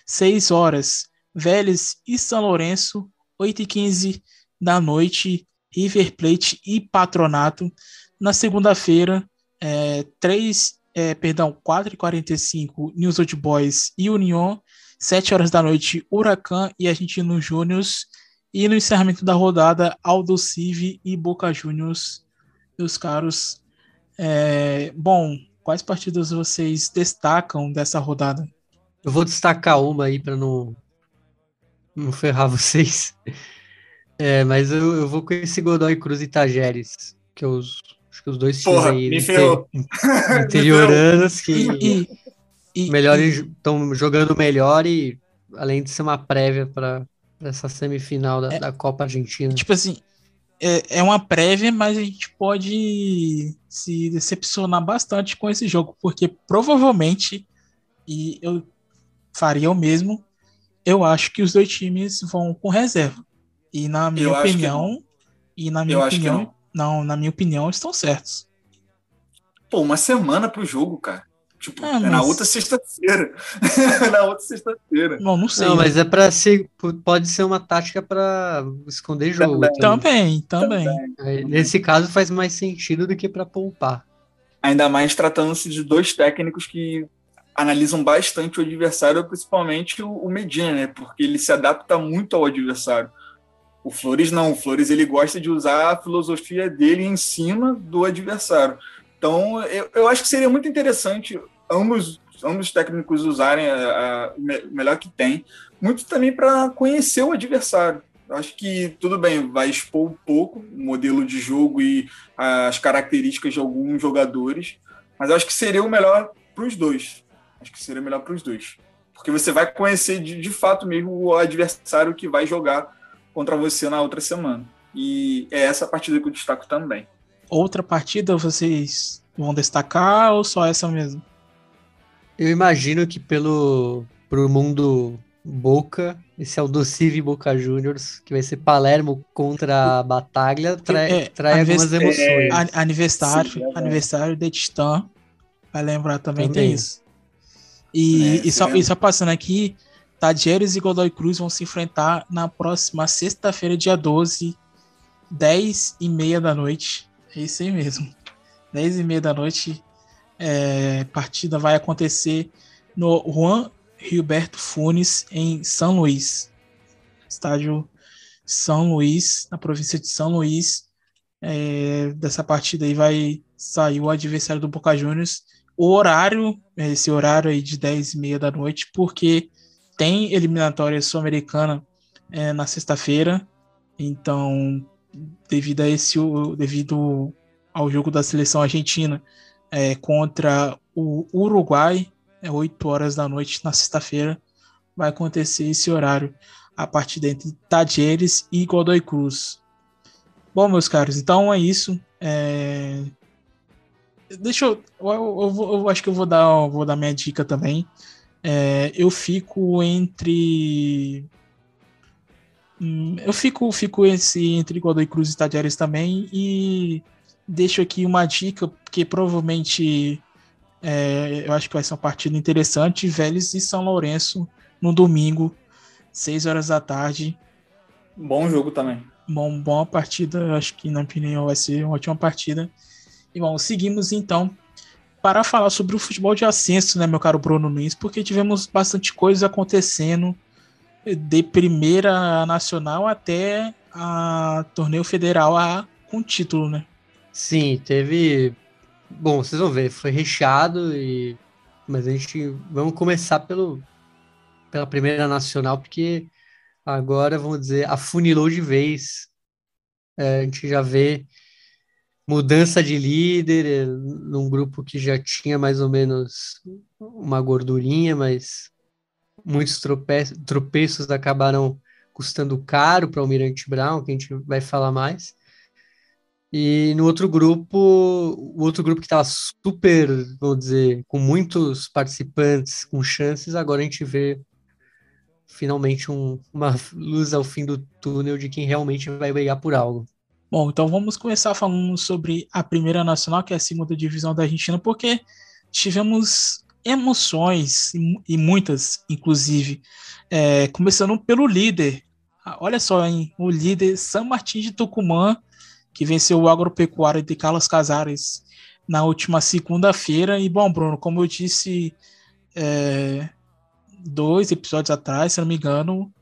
6 horas, Vélez e São Lourenço, 8h15 da noite, River Plate e Patronato, Na segunda-feira, é, 3, é, perdão, 4h45, News Old Boys e Union. 7 horas da noite, Huracan e Argentino Júnior. E no encerramento da rodada, Aldo Civi e Boca Juniors, meus caros. É, bom, quais partidas vocês destacam dessa rodada? Eu vou destacar uma aí para não, não ferrar (laughs) vocês. É, mas eu, eu vou com esse Godoy Cruz e Tajeres, que eu, acho que os dois times aí inter, (laughs) (laughs) interioranos que e, e, estão jogando melhor e além de ser uma prévia para essa semifinal da, é, da Copa Argentina. Tipo assim, é, é uma prévia, mas a gente pode se decepcionar bastante com esse jogo, porque provavelmente, e eu faria o mesmo, eu acho que os dois times vão com reserva. E na minha eu opinião, e na minha eu opinião, não. não. na minha opinião, estão certos. Pô, uma semana pro jogo, cara. Tipo, é, mas... é na outra sexta-feira. (laughs) na outra sexta-feira. Não, não sei. Não, mas é para ser. Pode ser uma tática para esconder jogo. Também, também. também. Nesse caso faz mais sentido do que para poupar. Ainda mais tratando-se de dois técnicos que analisam bastante o adversário, principalmente o Medina, né? Porque ele se adapta muito ao adversário. O Flores não, o Flores ele gosta de usar a filosofia dele em cima do adversário. Então, eu, eu acho que seria muito interessante ambos, ambos técnicos usarem a, a, o melhor que tem, muito também para conhecer o adversário. Acho que tudo bem, vai expor um pouco o modelo de jogo e as características de alguns jogadores, mas acho que seria o melhor para os dois. Acho que seria melhor para os dois. Porque você vai conhecer de, de fato mesmo o adversário que vai jogar contra você na outra semana. E é essa partida que eu destaco também. Outra partida vocês vão destacar ou só essa mesmo? Eu imagino que pelo pro mundo Boca, esse é o Docive Boca Juniors, que vai ser Palermo contra a Bataglia, trai, é, trai algumas emoções. É, aniversário, Sim, é aniversário de Titã, vai lembrar também, também. tem isso. E, é, e, só, e só passando aqui, Tadieres e Godoy Cruz vão se enfrentar na próxima sexta-feira, dia 12, 10 e meia da noite. É isso aí mesmo. 10 e meia da noite, é, partida vai acontecer no Juan Gilberto Funes, em São Luís. Estádio São Luís, na província de São Luís. É, dessa partida aí vai sair o adversário do Boca Juniors o horário, esse horário aí de 10 e meia da noite, porque tem eliminatória sul-americana é, na sexta-feira, então devido a esse devido ao jogo da seleção argentina é, contra o Uruguai, é 8 horas da noite na sexta-feira, vai acontecer esse horário a partir entre Tadieres e Godoy Cruz. Bom, meus caros, então é isso. É, Deixa eu. Eu, eu, eu, acho que eu vou dar, vou dar minha dica também. É, eu fico entre. Hum, eu fico, fico esse, entre Godoy Cruz e Tadieres também. E deixo aqui uma dica, porque provavelmente é, eu acho que vai ser uma partida interessante. Vélez e São Lourenço no domingo, 6 horas da tarde. Bom jogo também. Bom, boa partida. Acho que, na opinião, vai ser uma ótima partida. E bom, seguimos então para falar sobre o futebol de ascenso, né, meu caro Bruno Nunes, porque tivemos bastante coisa acontecendo de primeira nacional até a torneio federal a, com título, né? Sim, teve. Bom, vocês vão ver, foi recheado e. Mas a gente. Vamos começar pelo, pela primeira nacional, porque agora, vamos dizer, afunilou de vez. É, a gente já vê mudança de líder eh, num grupo que já tinha mais ou menos uma gordurinha, mas muitos tropeços, tropeços acabaram custando caro para o Almirante Brown, que a gente vai falar mais. E no outro grupo, o outro grupo que estava super, vou dizer, com muitos participantes, com chances, agora a gente vê finalmente um, uma luz ao fim do túnel de quem realmente vai brigar por algo. Bom, então vamos começar falando sobre a primeira nacional, que é a segunda divisão da Argentina, porque tivemos emoções, e muitas, inclusive, é, começando pelo líder. Ah, olha só, hein, o líder San Martín de Tucumã, que venceu o Agropecuário de Carlos Casares na última segunda-feira. E, bom, Bruno, como eu disse é, dois episódios atrás, se não me engano,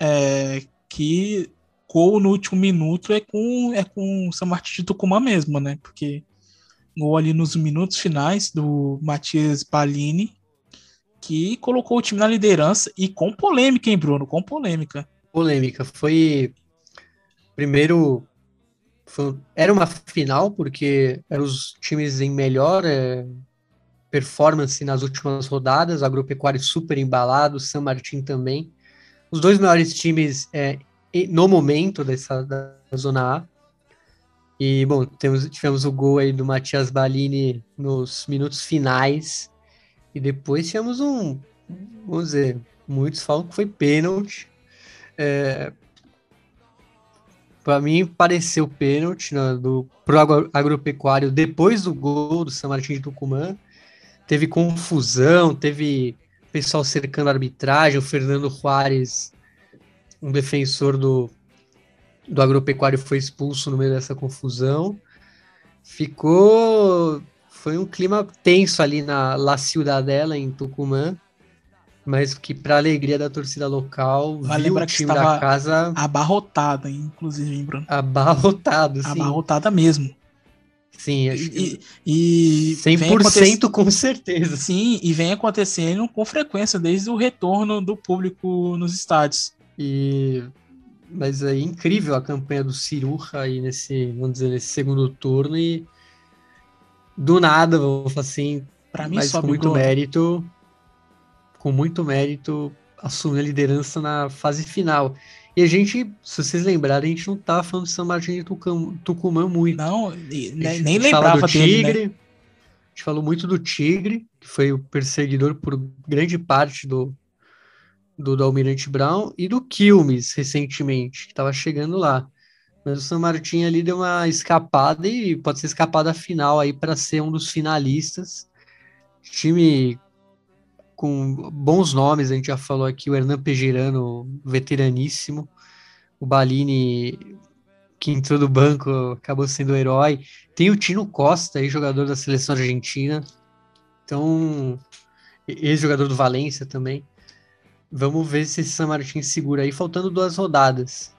é, que gol no último minuto é com, é com o Martin de Tucumã mesmo, né? Porque gol ali nos minutos finais do Matias Balini, que colocou o time na liderança e com polêmica, hein, Bruno? Com polêmica. Polêmica. Foi. Primeiro. Era uma final, porque eram os times em melhor é... performance nas últimas rodadas. Agropecuário super embalado, San Martin também. Os dois melhores times é, no momento dessa da Zona A. E, bom, temos, tivemos o gol aí do Matias Balini nos minutos finais. E depois tivemos um, vamos dizer, muitos falam que foi pênalti. É, para mim, pareceu pênalti né, do, pro agropecuário depois do gol do São Martin de Tucumã. Teve confusão, teve pessoal cercando a arbitragem, o Fernando Juárez um defensor do, do agropecuário foi expulso no meio dessa confusão. Ficou. Foi um clima tenso ali na La Ciudadela, em Tucumã. Mas que, para alegria da torcida local, vai viu o time da casa. Abarrotada, inclusive, Bruno. Abarrotado, sim. Abarrotada mesmo. Sim, e, e 100% com certeza. Sim, e vem acontecendo com frequência desde o retorno do público nos estádios. E mas é incrível a campanha do Ciruja aí nesse, vamos dizer, nesse segundo turno e do nada, vou falar assim, para mim mas com muito mérito, com muito mérito, assumiu a liderança na fase final. E a gente, se vocês lembrarem, a gente não tava falando de São Martin de Tucumã muito. Não, nem, nem lembrava do Tigre. Dele, né? A gente falou muito do Tigre, que foi o perseguidor por grande parte do, do, do Almirante Brown e do Quilmes recentemente, que estava chegando lá. Mas o San Martin ali deu uma escapada e pode ser escapada final aí para ser um dos finalistas. Time com bons nomes, a gente já falou aqui, o Hernan Pejerano, veteraníssimo, o Balini, que entrou do banco, acabou sendo o herói. Tem o Tino Costa, jogador da seleção argentina. Então, ex-jogador do Valência também. Vamos ver se esse San Martin segura aí, faltando duas rodadas.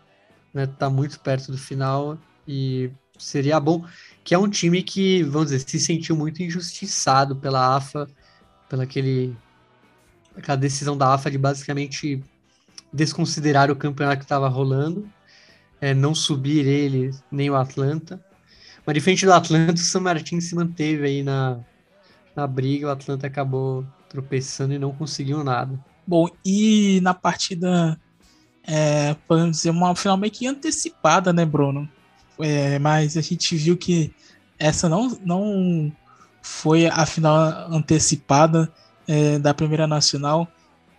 Né? Tá muito perto do final e seria bom. Que é um time que, vamos dizer, se sentiu muito injustiçado pela AFA, pela aquele, aquela decisão da AFA de basicamente desconsiderar o campeonato que estava rolando, é, não subir ele nem o Atlanta. Mas diferente do Atlanta, o San Martin se manteve aí na, na briga, o Atlanta acabou tropeçando e não conseguiu nada. Bom, e na partida, é, podemos dizer, uma final meio que antecipada, né, Bruno? É, mas a gente viu que essa não, não foi a final antecipada é, da Primeira Nacional.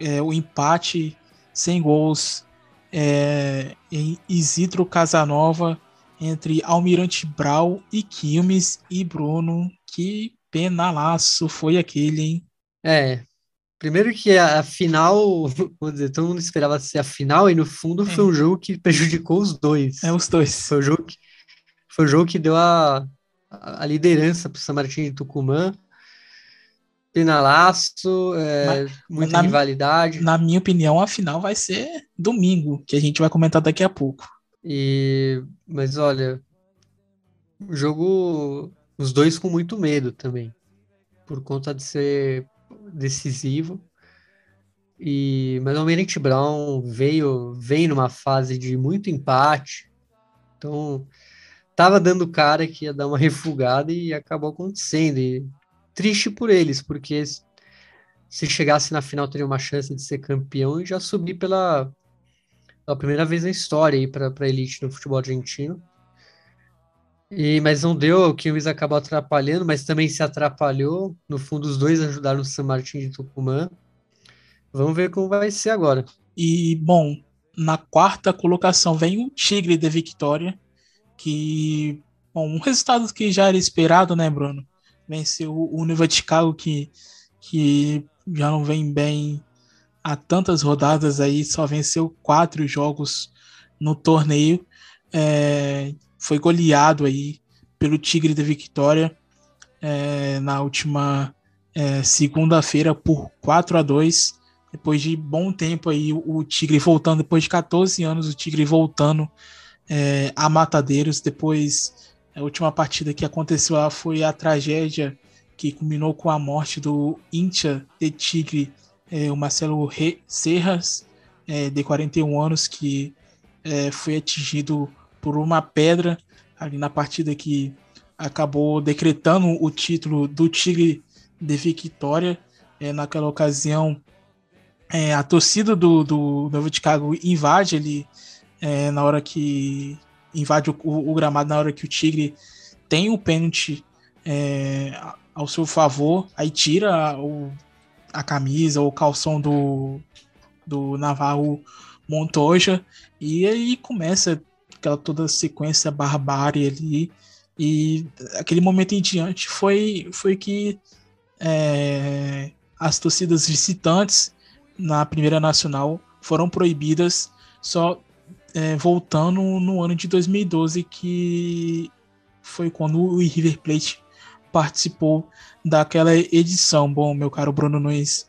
É, o empate sem gols é, em Isidro Casanova entre Almirante Brau e Quilmes e Bruno. Que penalaço foi aquele, hein? É, Primeiro que a, final, vamos dizer, todo mundo esperava ser a final, e no fundo foi um jogo que prejudicou os dois. É, os dois. Foi o jogo que, foi o jogo que deu a, a liderança para o San Martín de Tucumã. Penalaço, é, Mas, muita na, rivalidade. Na minha opinião, a final vai ser domingo, que a gente vai comentar daqui a pouco. E, mas olha, o jogo, os dois com muito medo também, por conta de ser decisivo. E, mas o Almirante Brown veio, veio numa fase de muito empate. Então, tava dando cara que ia dar uma refugada e acabou acontecendo. E triste por eles, porque se chegasse na final teria uma chance de ser campeão e já subir pela, pela primeira vez na história para a elite do futebol argentino. E, mas não deu, o Quilmes acabou atrapalhando, mas também se atrapalhou. No fundo, os dois ajudaram o San Martin de Tucumã. Vamos ver como vai ser agora. E, bom, na quarta colocação vem o Tigre de Vitória, que, bom, um resultado que já era esperado, né, Bruno? Venceu o Universitário, que, que já não vem bem há tantas rodadas aí, só venceu quatro jogos no torneio. É, foi goleado aí pelo Tigre da Vitória é, na última é, segunda-feira por 4 a 2 depois de bom tempo aí o Tigre voltando, depois de 14 anos o Tigre voltando é, a Matadeiros, depois a última partida que aconteceu lá foi a tragédia que culminou com a morte do Intia de Tigre, é, o Marcelo Re Serras, é, de 41 anos, que é, foi atingido por uma pedra ali na partida que acabou decretando o título do Tigre de Vitória. É, naquela ocasião, é, a torcida do, do Novo Chicago invade ele é, na hora que invade o, o, gramado na hora que o Tigre tem o pênalti é, ao seu favor, aí tira o, a camisa ou o calção do, do Navarro Montoya e aí começa aquela toda sequência barbárie ali e aquele momento em diante foi, foi que é, as torcidas visitantes na Primeira Nacional foram proibidas só é, voltando no ano de 2012 que foi quando o River Plate participou daquela edição. Bom, meu caro Bruno Nunes,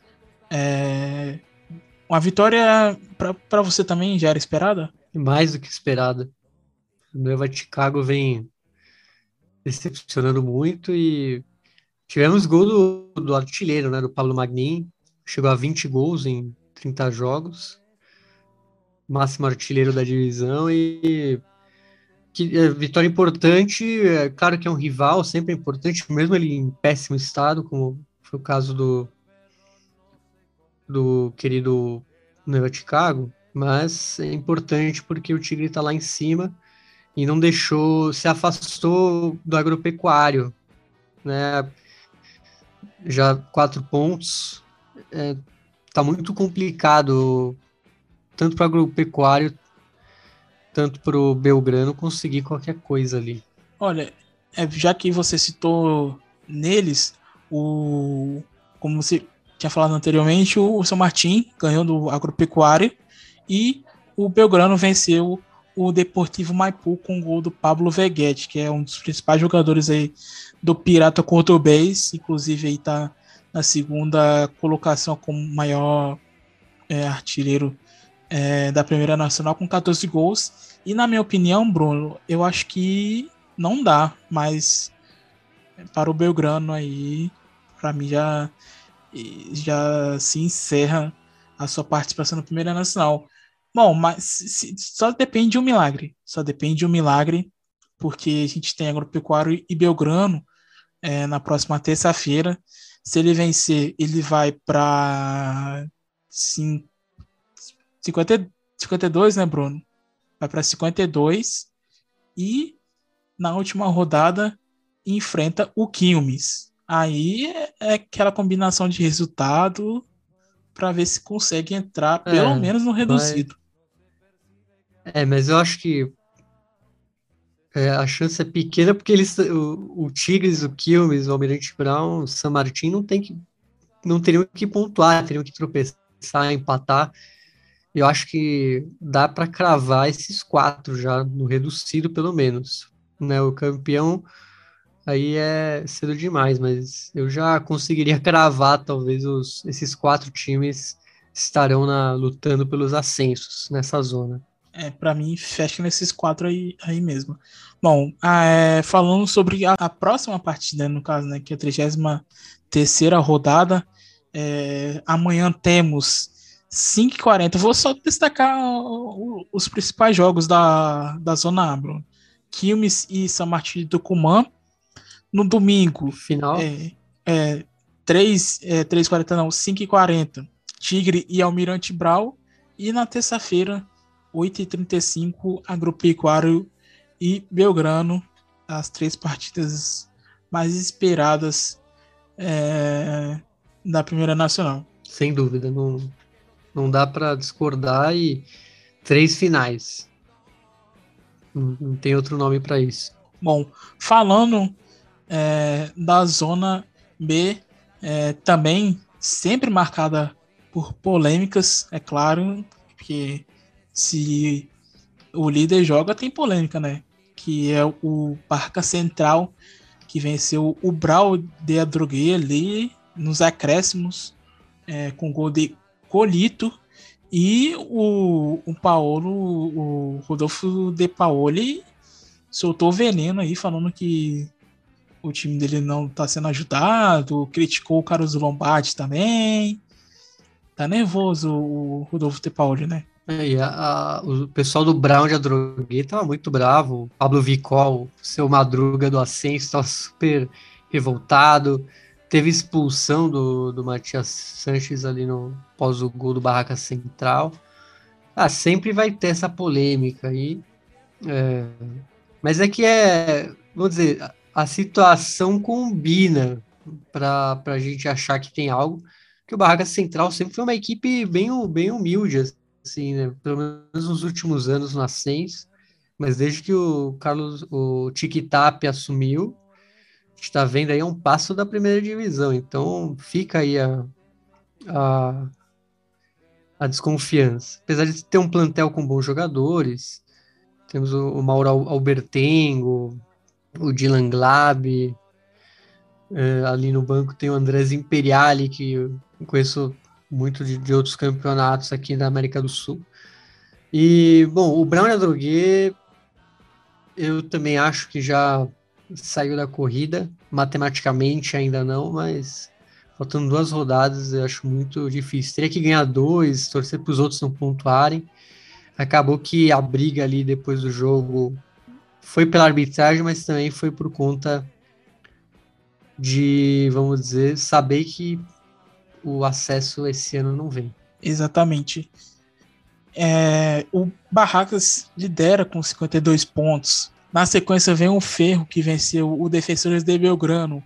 é... uma vitória para você também já era esperada? Mais do que esperada. O Nova Chicago vem decepcionando muito e tivemos gol do, do artilheiro, né, do Pablo Magnin, chegou a 20 gols em 30 jogos, máximo artilheiro da divisão e que é, vitória importante, é claro que é um rival, sempre é importante, mesmo ele em péssimo estado, como foi o caso do do querido Nova Chicago, mas é importante porque o Tigre está lá em cima e não deixou, se afastou do agropecuário, né? Já quatro pontos, é, tá muito complicado tanto para o agropecuário tanto para o Belgrano conseguir qualquer coisa ali. Olha, é, já que você citou neles, o como você tinha falado anteriormente, o São Martin ganhou do Agropecuário e o Belgrano venceu o Deportivo Maipu com o gol do Pablo Veguete, que é um dos principais jogadores aí do Pirata Cordobês, inclusive aí tá na segunda colocação como maior é, artilheiro é, da Primeira Nacional com 14 gols. E na minha opinião, Bruno, eu acho que não dá, mas para o Belgrano aí, para mim já, já se encerra a sua participação na Primeira Nacional. Bom, mas se, só depende de um milagre. Só depende de um milagre, porque a gente tem Agropecuário e Belgrano é, na próxima terça-feira. Se ele vencer, ele vai para 50, 52, né, Bruno? Vai para 52 e na última rodada enfrenta o Quilmes. Aí é, é aquela combinação de resultado para ver se consegue entrar pelo é, menos no reduzido. É, mas eu acho que é, a chance é pequena porque eles, o, o Tigres, o Quilmes, o Almirante Brown, o San Martin não tem que não teriam que pontuar, teriam que tropeçar, empatar. Eu acho que dá para cravar esses quatro já no reduzido, pelo menos. Né? O campeão aí é cedo demais, mas eu já conseguiria (laughs) cravar talvez os, esses quatro times estarão na, lutando pelos ascensos nessa zona. É, para mim, fecha nesses quatro aí, aí mesmo. Bom, é, falando sobre a, a, próxima partida, no caso, né, que é a 33 rodada, é, amanhã temos 5h40. Vou só destacar os principais jogos da, da Zona A, Bruno. Quilmes e São Martin de Tucumã. No domingo, final é, é 3, é, 3h40, não, 5h40. Tigre e Almirante Brau. E na terça-feira, 8h35, Agropecuário e Belgrano. As três partidas mais esperadas é, da Primeira Nacional. Sem dúvida, não, não dá para discordar e três finais. Não, tem outro nome para isso. Bom, falando é, da zona B, é, também sempre marcada por polêmicas, é claro, porque se o líder joga, tem polêmica, né? que é o Barca Central, que venceu o Brau de Adrogué ali nos acréscimos, é, com gol de Colito. E o, o Paulo, o Rodolfo de Paoli, soltou veneno aí, falando que o time dele não está sendo ajudado, criticou o Carlos Lombardi também. Tá nervoso o Rodolfo de Paoli, né? É, a, a, o pessoal do Brown de Adroguet tava muito bravo. Pablo Vicol, seu Madruga do Ascenso, estava super revoltado. Teve expulsão do, do Matias Sanches ali no pós o gol do Barraca Central. Ah, sempre vai ter essa polêmica aí. É, mas é que é, vamos dizer, a, situação combina para a gente achar que tem algo. Que o Barraca Central sempre foi uma equipe bem, bem humilde, assim, né? Pelo menos nos últimos anos no Ascens, mas desde que o Carlos, o Tap assumiu, está vendo aí um passo da primeira divisão. Então fica aí a, a, a desconfiança. Apesar de ter um plantel com bons jogadores, temos o, o Mauro Albertengo, o Dylan Glab, é, ali no banco tem o Andrés Imperiali, que eu conheço muito de, de, outros campeonatos aqui da América do Sul. E, bom, o Brown Adrogué, eu também acho que já saiu da corrida, matematicamente ainda não, mas faltando duas rodadas eu acho muito difícil. Teria que ganhar dois, torcer para os outros não pontuarem. Acabou que a briga ali depois do jogo foi pela arbitragem, mas também foi por conta de, vamos dizer, saber que o acesso esse ano não vem. Exatamente. É, o Barracas lidera com 52 pontos. Na sequência vem o Ferro, que venceu o Defensores de Belgrano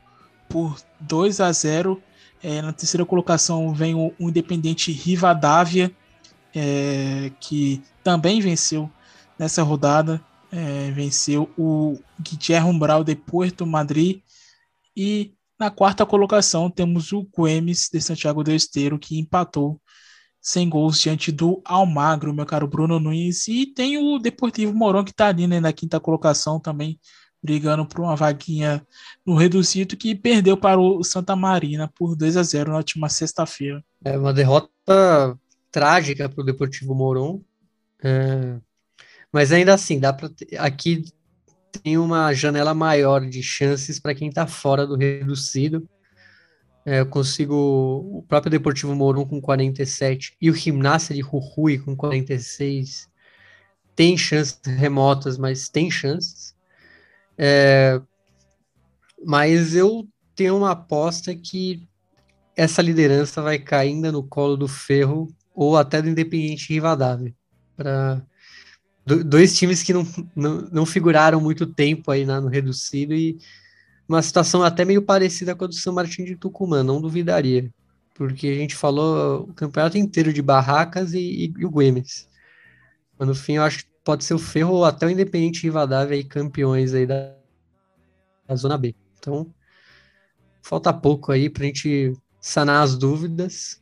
por 2 a 0. É, na terceira colocação vem o, o Independente Rivadavia, é, que também venceu nessa rodada. É, venceu o Guillermo Brau de Puerto Madrid. E na quarta colocação, temos o Guemes de Santiago do Esteiro, que empatou sem gols diante do Almagro, meu caro Bruno Nunes. E tem o Deportivo Moron, que está ali né, na quinta colocação também, brigando por uma vaguinha no reduzido, que perdeu para o Santa Marina por 2 a 0 na última sexta-feira. É uma derrota trágica para o Deportivo Moron. É... Mas ainda assim, dá para aqui tem uma janela maior de chances para quem está fora do reduzido. É, eu consigo o próprio Deportivo Moron com 47 e o Gimnasia de Jujuy com 46 tem chances remotas, mas tem chances. É, mas eu tenho uma aposta que essa liderança vai cair ainda no colo do Ferro ou até do Independiente Rivadavia para dois times que não, não, não, figuraram muito tempo aí no reduzido e uma situação até meio parecida com a do São Martin de Tucumã, não duvidaria. Porque a gente falou o campeonato inteiro de Barracas e, e, e o Güemes. Mas no fim eu acho que pode ser o Ferro ou até o Independente Rivadavia aí, campeões aí da, da Zona B. Então, falta pouco aí pra gente sanar as dúvidas.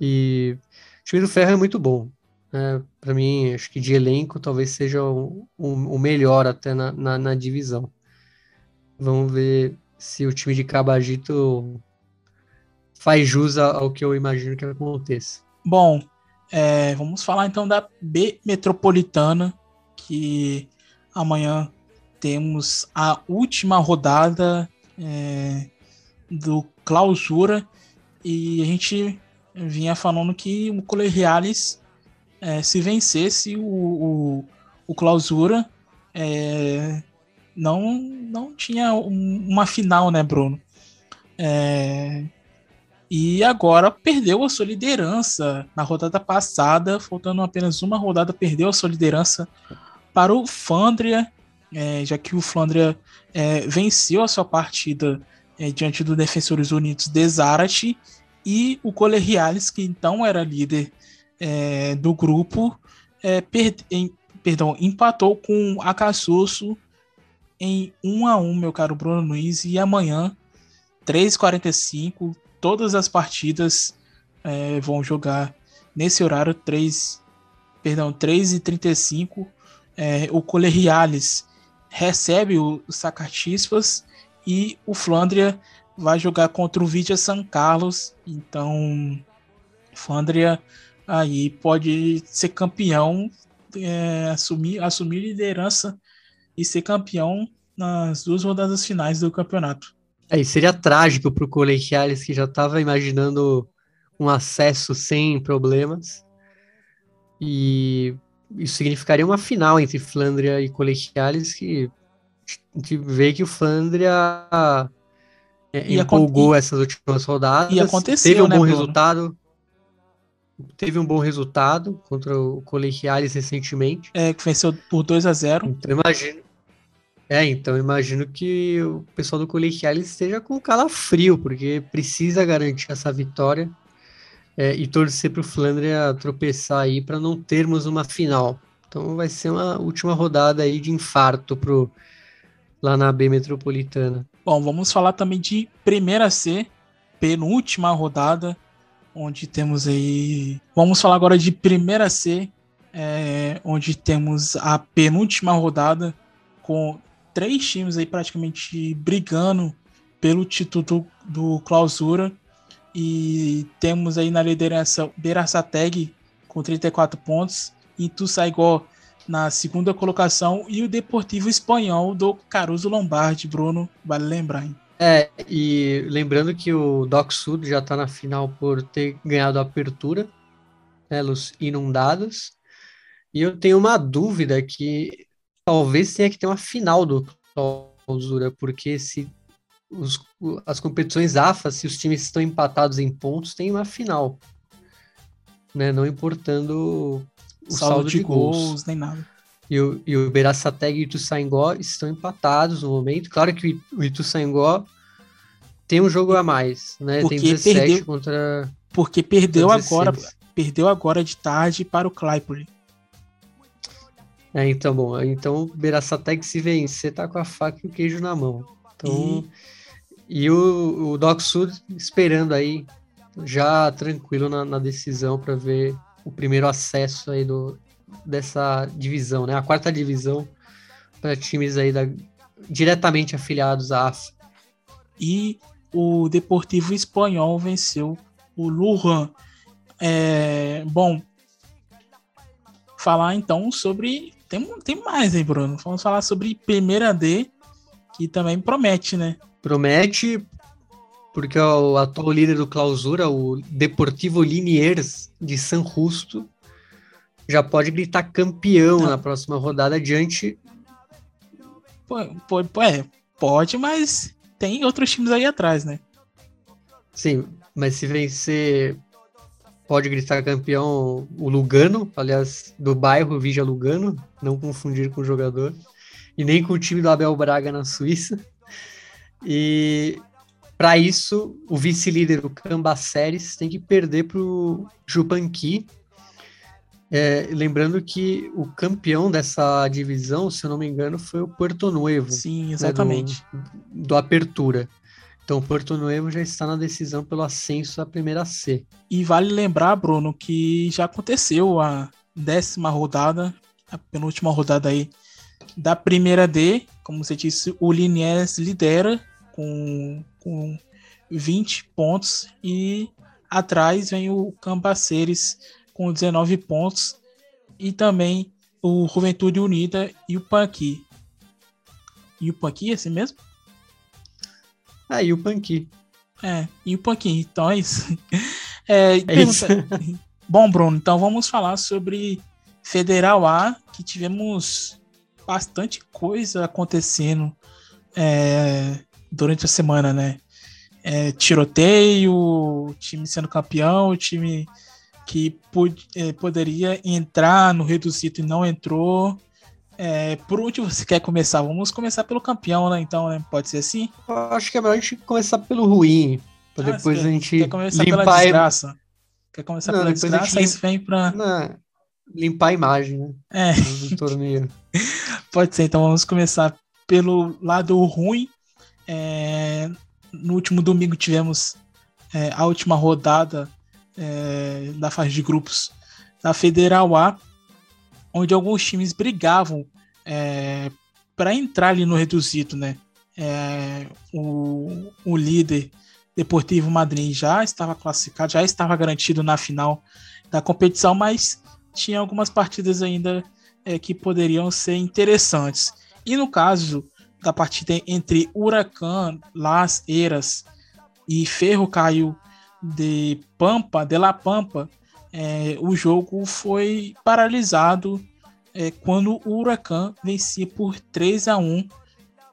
E o time do Ferro é muito bom. É, para mim, acho que de elenco talvez seja o, o, o melhor até na, na, na, divisão. Vamos ver se o time de Cabagito faz jus ao que eu imagino que aconteça. Bom, é, vamos falar então da B Metropolitana, que amanhã temos a última rodada é, do Clausura e a gente vinha falando que o Colegiales é, se vencesse o, o, o clausura, é, não, não tinha um, uma final, né, Bruno? É, e agora perdeu a sua liderança na rodada passada, faltando apenas uma rodada, perdeu a sua liderança para o Flandria, é, já que o Flandria é, venceu a sua partida é, diante do Defensores Unidos de Zarate e o Colegiales, que então era líder é, do grupo é, per, em, perdão, empatou com a Cassuço em 1 a 1 meu caro Bruno Luiz, e amanhã, 3h45, todas as partidas é, vão jogar nesse horário, 3, perdão, 3h35, é, o Colegiales recebe o, Sacatispas e o Flandria vai jogar contra o Vidia San Carlos. Então, Flandria aí pode ser campeão, é, assumir, assumir liderança e ser campeão nas duas rodadas finais do campeonato. É, e seria trágico para o Colegiales, que já estava imaginando um acesso sem problemas. E isso significaria uma final entre Flandria e Colegiales, que a gente vê que o Flandria é, empolgou essas últimas rodadas. E aconteceu, teve um né, bom Bruno? resultado. Teve um bom resultado contra o Colegiales recentemente. É, que venceu por 2 a 0 Então imagino. É, então imagino que o pessoal do Colegiales esteja com calafrio, porque precisa garantir essa vitória é, e torcer para o Flandria tropeçar aí para não termos uma final. Então vai ser uma última rodada aí de infarto pro, lá na B Metropolitana. Bom, vamos falar também de Primeira C, penúltima rodada, onde temos aí. Vamos falar agora de Primeira C, é, onde temos a penúltima rodada com três times aí praticamente brigando pelo título do, do Clausura. E temos aí na liderança Beraçateg com 34 pontos, Ituzaingó na segunda colocação e o Deportivo Espanhol do Caruso Lombardi, Bruno, vale lembrar, hein? É, e lembrando que o Doc Sud já está na final por ter ganhado a apertura, né, os inundados. E eu tenho uma dúvida que talvez tenha que ter uma final do clausura, porque se os, as competições AFA, se os times estão empatados em pontos, tem uma final. Né, não importando o saldo, saldo de, de gols. gols. nem nada. E o, e o Beraçateg e o Ituzaingó estão empatados no momento. Claro que o Ituzaingó tem um jogo a mais, né? Porque tem 17 perdeu, contra Porque perdeu agora, perdeu agora de tarde para o Claypool. É, então, bom, então o Beraçateg se vencer tá com a faca e o queijo na mão. Então, e, e o, o Doc Sud esperando aí, já tranquilo na, na decisão para ver o primeiro acesso aí do, dessa divisão, né? A quarta divisão para times aí da, diretamente afiliados à AF. E o Deportivo Espanhol venceu o Lujan. É, bom, falar então sobre. Tem, tem mais, hein, Bruno? Vamos falar sobre Primeira D, que também promete, né? Promete, porque o atual líder do clausura, o Deportivo Liniers de San Justo, já pode gritar campeão Não. na próxima rodada diante. Pode, é, pode, mas tem outros times aí atrás, né? Sim, mas se vencer, pode gritar campeão o Lugano, aliás, do bairro Vija Lugano, não confundir com o jogador, e nem com o time do Abel Braga na Suíça. E para isso, o vice-líder, o Cambaceres, tem que perder para o Jupanqui. É, lembrando que o campeão dessa divisão, se eu não me engano, foi o Porto Nuevo. Sim, exatamente. Né, do, do Apertura. Então, o Porto Nuevo já está na decisão pelo ascenso à primeira C. E vale lembrar, Bruno, que já aconteceu a décima rodada, a penúltima rodada aí da primeira D. Como você disse, o Liniers lidera com, com 20 pontos e atrás vem o Cambaceres com 19 pontos e também o Juventude Unida e o Panqui. E o Panqui é assim mesmo? Ah, e o Panqui. É, e o Panqui. Então é isso. (laughs) É, é isso. (laughs) Bom, Bruno, então vamos falar sobre Federal A, que tivemos bastante coisa acontecendo é, durante a semana, né? É, tiroteio, time sendo campeão, time que pod é, poderia entrar no reduzido e não entrou. É, por onde você quer começar? Vamos começar pelo campeão, né? Então, né? Pode ser assim? Eu acho que é melhor a gente começar pelo ruim, pra ah, depois a gente quer começar limpar pela desgraça. Quer começar não, pela desgraça, aí vem pra... Não, limpar a imagem, né? É. Do torneio. (laughs) Pode ser, então vamos começar pelo lado ruim. É, no último domingo tivemos é, a última rodada é, da fase de grupos da Federal A, onde alguns times brigavam é, para entrar ali no reduzido, né? É, o, o líder Deportivo Madrid já estava classificado, já estava garantido na final da competição, mas tinha algumas partidas ainda é, que poderiam ser interessantes. E no caso da partida entre Huracan, Las Eras e Ferro Caio de Pampa, de La Pampa, é, o jogo foi paralisado é, quando o Huracan vencia por 3 a 1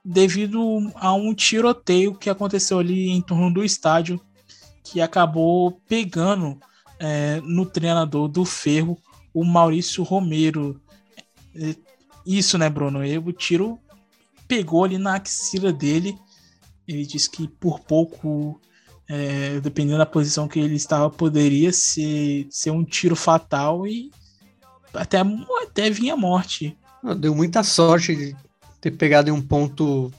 devido a um tiroteio que aconteceu ali em torno do estádio que acabou pegando é, no treinador do Ferro, o Maurício Romero. É, isso, né, Bruno? o tiro pegou ali na axila dele. Ele disse que por pouco, é, dependendo da posição que ele estava, poderia ser, ser um tiro fatal e até, até vinha a morte. Deu muita sorte de ter pegado em um ponto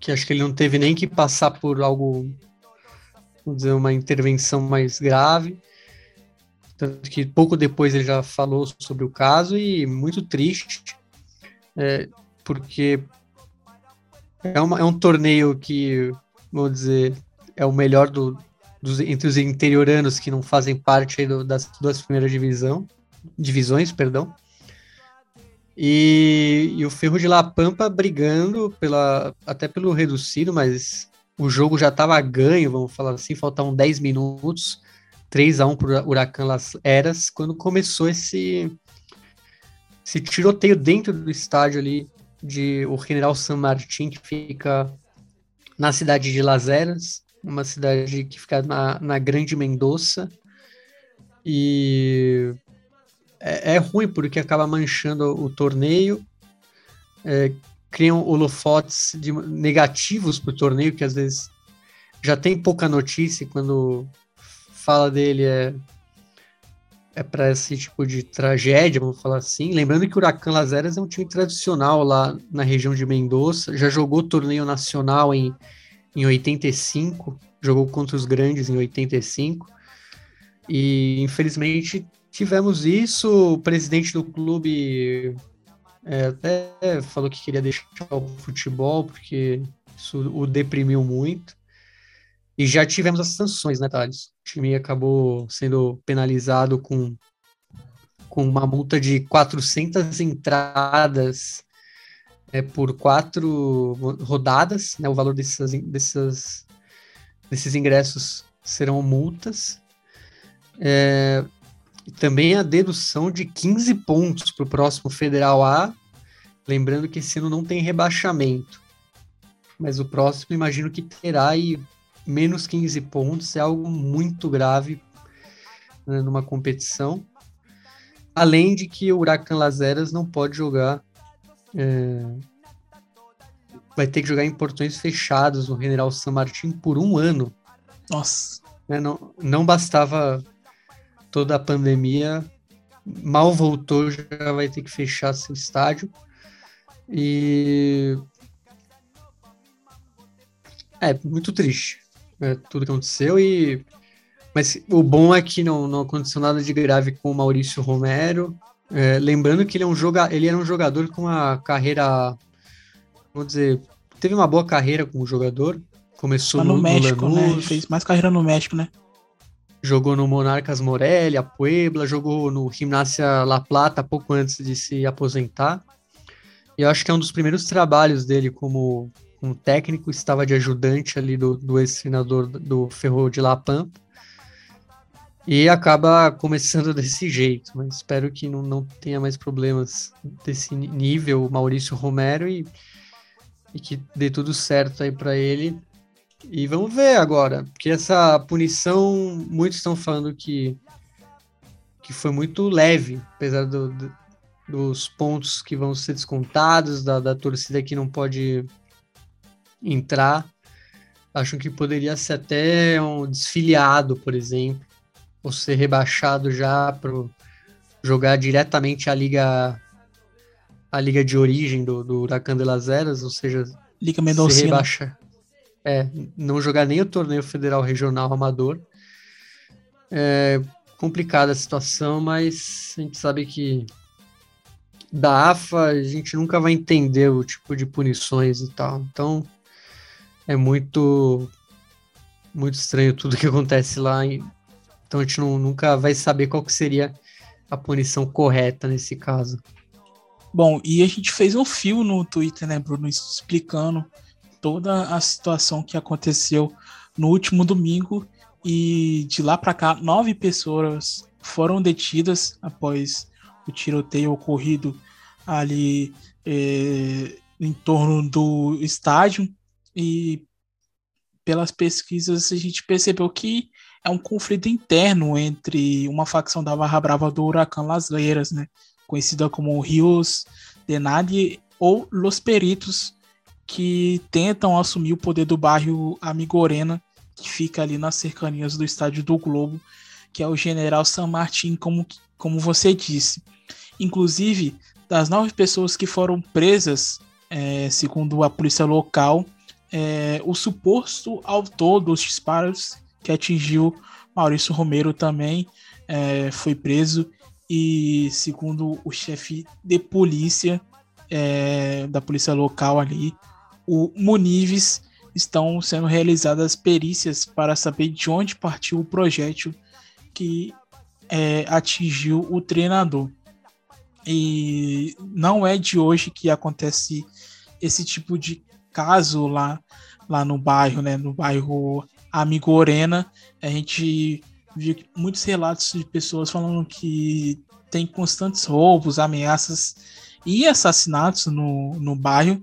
que acho que ele não teve nem que passar por algo, vamos dizer, uma intervenção mais grave. Tanto que pouco depois ele já falou sobre o caso e muito triste, é, porque é, uma, é um torneio que, vamos dizer, é o melhor do, dos, entre os interioranos que não fazem parte do, das duas primeiras divisão, divisões, perdão. E, e, o Ferro de La Pampa brigando pela, até pelo reduzido, mas o jogo já estava ganho, vamos falar assim, faltavam 10 minutos. 3 a 1 para o Huracan Las Eras, quando começou esse, esse tiroteio dentro do estádio ali de o General San Martín, que fica na cidade de Las Eras, uma cidade que fica na, na Grande Mendoza. E é, é ruim porque acaba manchando o torneio, é, criam holofotes de, negativos para o torneio, que às vezes já tem pouca notícia quando fala dele é é para esse tipo de tragédia, vamos falar assim. Lembrando que o Huracan Las Heras é um time tradicional lá na região de Mendoza, já jogou torneio nacional em, em 85, jogou contra os grandes em 85. E infelizmente tivemos isso. O presidente do clube é, até falou que queria deixar o futebol porque isso o deprimiu muito. E já tivemos as sanções, né, Thales? O time acabou sendo penalizado com, com uma multa de 400 entradas é, por quatro rodadas, né? O valor dessas, dessas, desses ingressos serão multas. É, também a dedução de 15 pontos para o próximo Federal A. Lembrando que esse ano não tem rebaixamento. Mas o próximo imagino que terá e menos 15 pontos é algo muito grave né, numa competição. Além de que o Huracan Las Heras não pode jogar. É, vai ter que jogar em portões fechados no General San Martín por um ano. Nossa. Né, não, não bastava toda a pandemia, mal voltou, já vai ter que fechar seu estádio. E. É muito triste é, tudo que aconteceu e mas o bom é que não, não aconteceu nada de grave com o Maurício Romero. É, lembrando que ele, é um joga, ele era um jogador com uma carreira, vamos dizer, teve uma boa carreira como jogador. Começou no, no, México, no né? Fez mais carreira no México, né? Jogou no Monarcas Morelia, Puebla, jogou no Gimnasia La Plata pouco antes de se aposentar. E eu acho que é um dos primeiros trabalhos dele como um técnico, estava de ajudante ali do, do ex-treinador do Ferro de La Pampa. E acaba começando desse jeito, mas espero que não, não tenha mais problemas desse nível, Maurício Romero, e, e que dê tudo certo aí para ele. E vamos ver agora, porque essa punição, muitos estão falando que, que foi muito leve, apesar do, do, dos pontos que vão ser descontados, da, da torcida que não pode entrar. Acho que poderia ser até um desfiliado, por exemplo, ou ser rebaixado já para jogar diretamente a liga a liga de origem do, do Huracan de las Heras, ou seja, liga Mendocina. rebaixa, é, não jogar nem o torneio federal regional amador. É complicada a situação, mas a gente sabe que da AFA, a gente nunca vai entender o tipo de punições e tal. Então, é muito muito estranho tudo que acontece lá. Então a gente não, nunca vai saber qual que seria a punição correta nesse caso. Bom, e a gente fez um fio no Twitter, né, Bruno, explicando toda a situação que aconteceu no último domingo e de lá para cá nove pessoas foram detidas após o tiroteio ocorrido ali é, em torno do estádio e pelas pesquisas a gente percebeu que é um conflito interno entre uma facção da Barra Brava do Huracão Las Leiras, né, conhecida como Rios de Nadie ou Los Peritos, que tentam assumir o poder do bairro Amigorena, que fica ali nas cercanias do Estádio do Globo, que é o General San Martín, como, como você disse. Inclusive, das nove pessoas que foram presas, é, segundo a polícia local, é, o suposto autor dos disparos que atingiu Maurício Romero também é, foi preso e segundo o chefe de polícia é, da polícia local ali, o Munives, estão sendo realizadas perícias para saber de onde partiu o projétil que é, atingiu o treinador. E não é de hoje que acontece esse tipo de caso lá, lá no bairro, né? No bairro Amigorena. A gente viu muitos relatos de pessoas falando que tem constantes roubos, ameaças e assassinatos no, no bairro,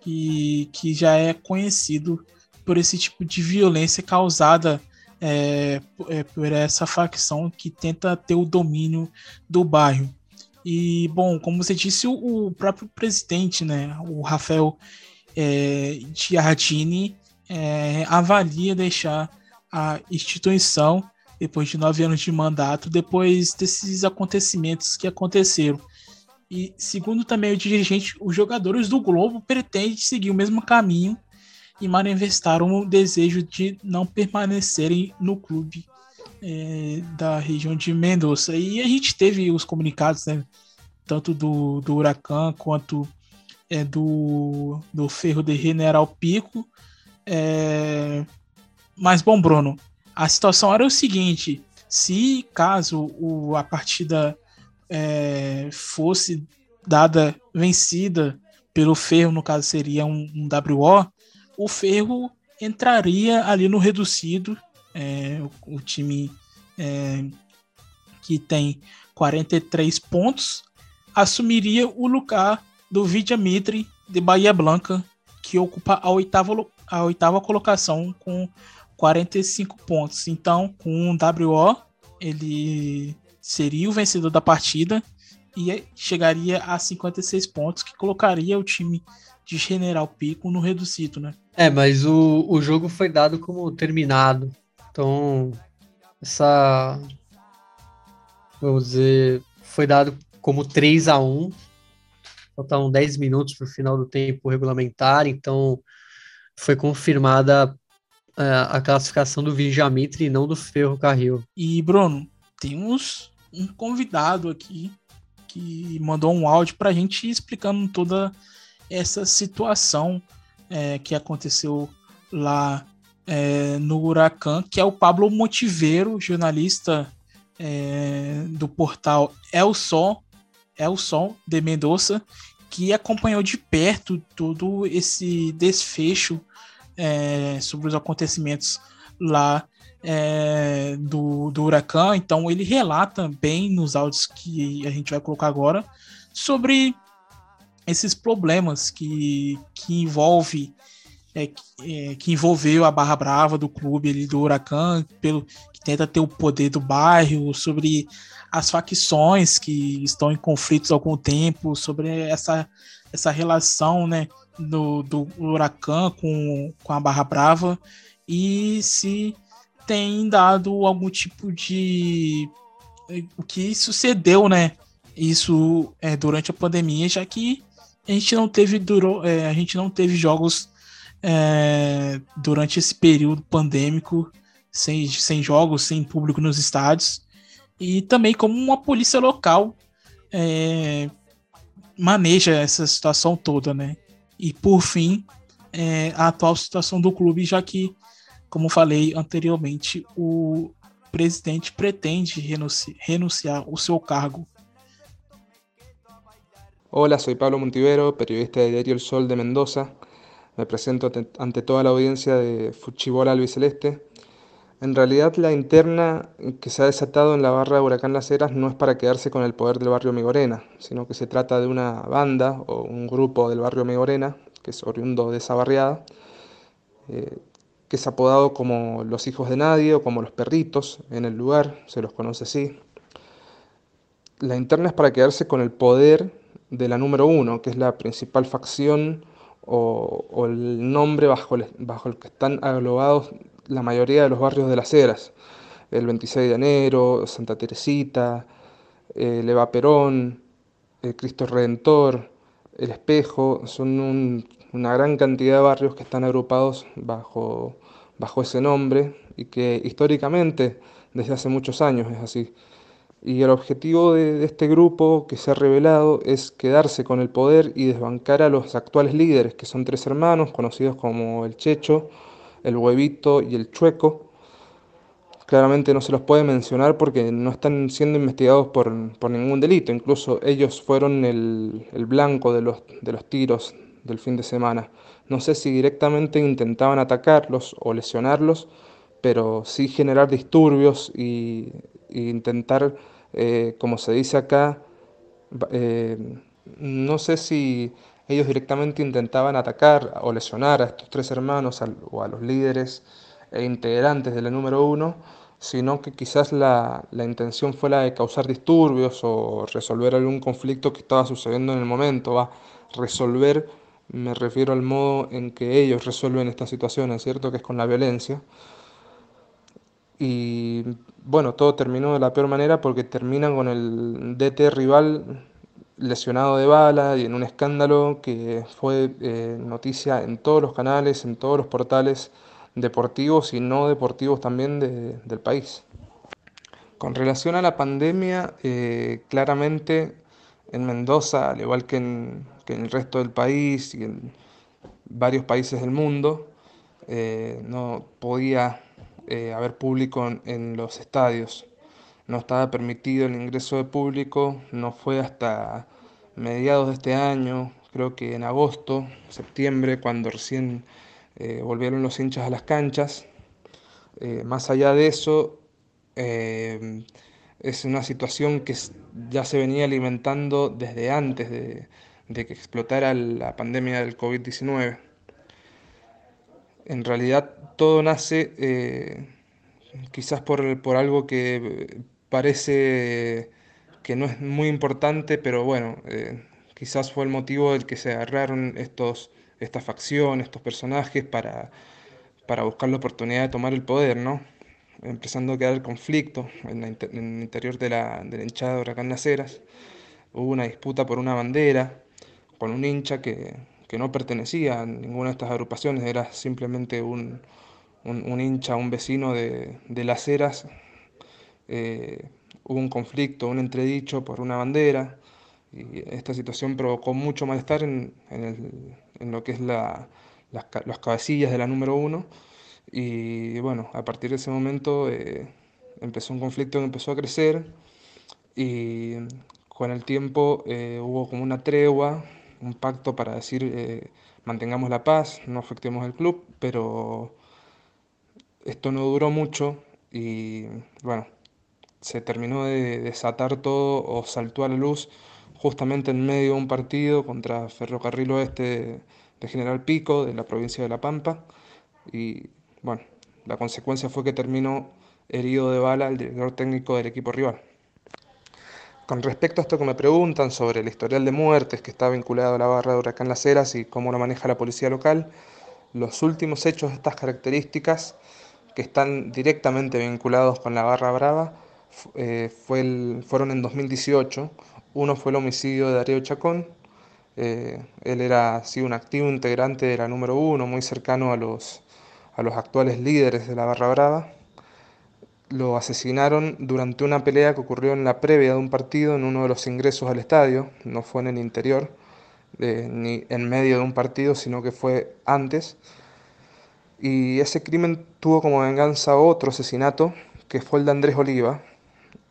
que, que já é conhecido por esse tipo de violência causada é, é, por essa facção que tenta ter o domínio do bairro. E, bom, como você disse, o, o próprio presidente, né, o Rafael é, Giardini, é, avalia deixar a instituição depois de nove anos de mandato, depois desses acontecimentos que aconteceram. E segundo também o dirigente, os jogadores do Globo pretendem seguir o mesmo caminho e manifestaram o desejo de não permanecerem no clube é, da região de Mendoza. E a gente teve os comunicados, né, tanto do, do Huracan quanto é, do, do Ferro de General Pico. É... Mas, bom, Bruno, a situação era o seguinte: se caso o, a partida é, fosse dada vencida pelo Ferro, no caso seria um, um WO, o Ferro entraria ali no reduzido, é, o, o, time é, que tem 43 pontos, assumiria o lugar do Vidia Mitre de Bahia Blanca, que ocupa a oitava, a oitava colocação com 45 pontos. Então, com um WO, ele seria o vencedor da partida e chegaria a 56 pontos, que colocaria o time de General Pico no reduzido, né? É, mas o, o jogo foi dado como terminado. Então, essa. Vamos dizer. Foi dado como 3 a 1 Faltavam 10 minutos para o final do tempo regulamentar, então foi confirmada a, é, a classificação do Vijamitri e não do Ferro Carril. E, Bruno, temos um convidado aqui que mandou um áudio para a gente explicando toda essa situação é, que aconteceu lá é, no Huracan, que é o Pablo Motiveiro, jornalista é, do portal El Sol, Elson de Mendoza, que acompanhou de perto todo esse desfecho é, sobre os acontecimentos lá é, do, do Huracan. Então ele relata bem nos áudios que a gente vai colocar agora sobre esses problemas que, que envolve é, é, que envolveu a Barra Brava do clube ali do Huracan, pelo que tenta ter o poder do bairro, sobre as facções que estão em conflitos há algum tempo, sobre essa, essa relação né, do, do Huracan com, com a Barra Brava e se tem dado algum tipo de. O que sucedeu, né? Isso é, durante a pandemia, já que a gente não teve, durou, é, a gente não teve jogos é, durante esse período pandêmico, sem, sem jogos, sem público nos estádios e também como uma polícia local é, maneja essa situação toda, né? E por fim, é, a atual situação do clube, já que, como falei anteriormente, o presidente pretende renunciar, renunciar o seu cargo. Hola, soy Pablo Montivero, periodista de Diario El Sol de Mendoza. Me presento ante toda la audiencia de Fuchibola Albiceleste. En realidad la interna que se ha desatado en la barra de Huracán Las Heras no es para quedarse con el poder del barrio Migorena, sino que se trata de una banda o un grupo del barrio Migorena, que es oriundo de esa barriada, eh, que es apodado como los hijos de nadie o como los perritos en el lugar, se los conoce así. La interna es para quedarse con el poder de la número uno, que es la principal facción o, el nombre bajo bajo el que están aglobados la mayoría de los barrios de las Heras, el 26 de enero, Santa Teresita, el Eva Perón, el Cristo Redentor, el Espejo, son una gran cantidad de barrios que están agrupados bajo, bajo ese nombre y que históricamente, desde hace muchos años, es así. Y el objetivo de, este grupo que se ha revelado es quedarse con el poder y desbancar a los actuales líderes, que son tres hermanos conocidos como el Checho, el huevito y el chueco. Claramente no se los puede mencionar porque no están siendo investigados por, ningún delito. Incluso ellos fueron el, blanco de los, de los tiros del fin de semana. No sé si directamente intentaban atacarlos o lesionarlos, pero sí generar disturbios y, intentar, eh, como se dice acá, eh, no sé si ellos directamente intentaban atacar o lesionar a estos tres hermanos o a los líderes e integrantes de la número uno, sino que quizás la, intención fue la de causar disturbios o resolver algún conflicto que estaba sucediendo en el momento. Va, resolver, me refiero al modo en que ellos resuelven estas situaciones, ¿cierto? Que es con la violencia. Y bueno, todo terminó de la peor manera porque terminan con el DT rival lesionado de bala y en un escándalo que fue eh, noticia en todos los canales, en todos los portales deportivos y no deportivos también del país. Con relación a la pandemia, eh, claramente en Mendoza, al igual que en, el resto del país y en varios países del mundo, eh, no podía haber público en los estadios no estaba permitido el ingreso de público, no fue hasta mediados de este año, creo que en agosto, septiembre, cuando recién eh, volvieron los hinchas a las canchas. Eh, más allá de eso, eh, es una situación que ya se venía alimentando desde antes de, de que explotara la pandemia del COVID-19. En realidad todo nace quizás por, por algo que parece que no es muy importante, pero bueno, eh, quizás fue el motivo del que se agarraron estos, esta facción, estos personajes para, para buscar la oportunidad de tomar el poder, ¿no? Empezando a quedar el conflicto en, el interior de la, de la hinchada de Huracán Las Hubo una disputa por una bandera con un hincha que, que no pertenecía a ninguna de estas agrupaciones, era simplemente un, un, hincha, un vecino de, de Las Heras eh, hubo un conflicto, un entredicho por una bandera, y esta situación provocó mucho malestar en, en, lo que es la, las, cabecillas de la número uno, y bueno, a partir de ese momento eh, empezó un conflicto que empezó a crecer, y con el tiempo eh, hubo como una tregua, un pacto para decir mantengamos la paz, no afectemos el club, pero esto no duró mucho y bueno, se terminó de desatar todo o saltó a la luz justamente en medio de un partido contra Ferrocarril Oeste de General Pico, de la provincia de La Pampa. Y bueno, la consecuencia fue que terminó herido de bala el director técnico del equipo rival. Con respecto a esto que me preguntan sobre el historial de muertes que está vinculado a la barra de Huracán Las Heras y cómo lo maneja la policía local, los últimos hechos de estas características que están directamente vinculados con la barra brava eh, fue fueron en 2018. Uno fue el homicidio de Darío Chacón. Eh, él era así un activo integrante de la número uno, muy cercano a los, a los actuales líderes de la Barra Brava. lo asesinaron durante una pelea que ocurrió en la previa de un partido en uno de los ingresos al estadio, no fue en el interior, eh, ni en medio de un partido, sino que fue antes. Y ese crimen tuvo como venganza otro asesinato, que fue el de Andrés Oliva,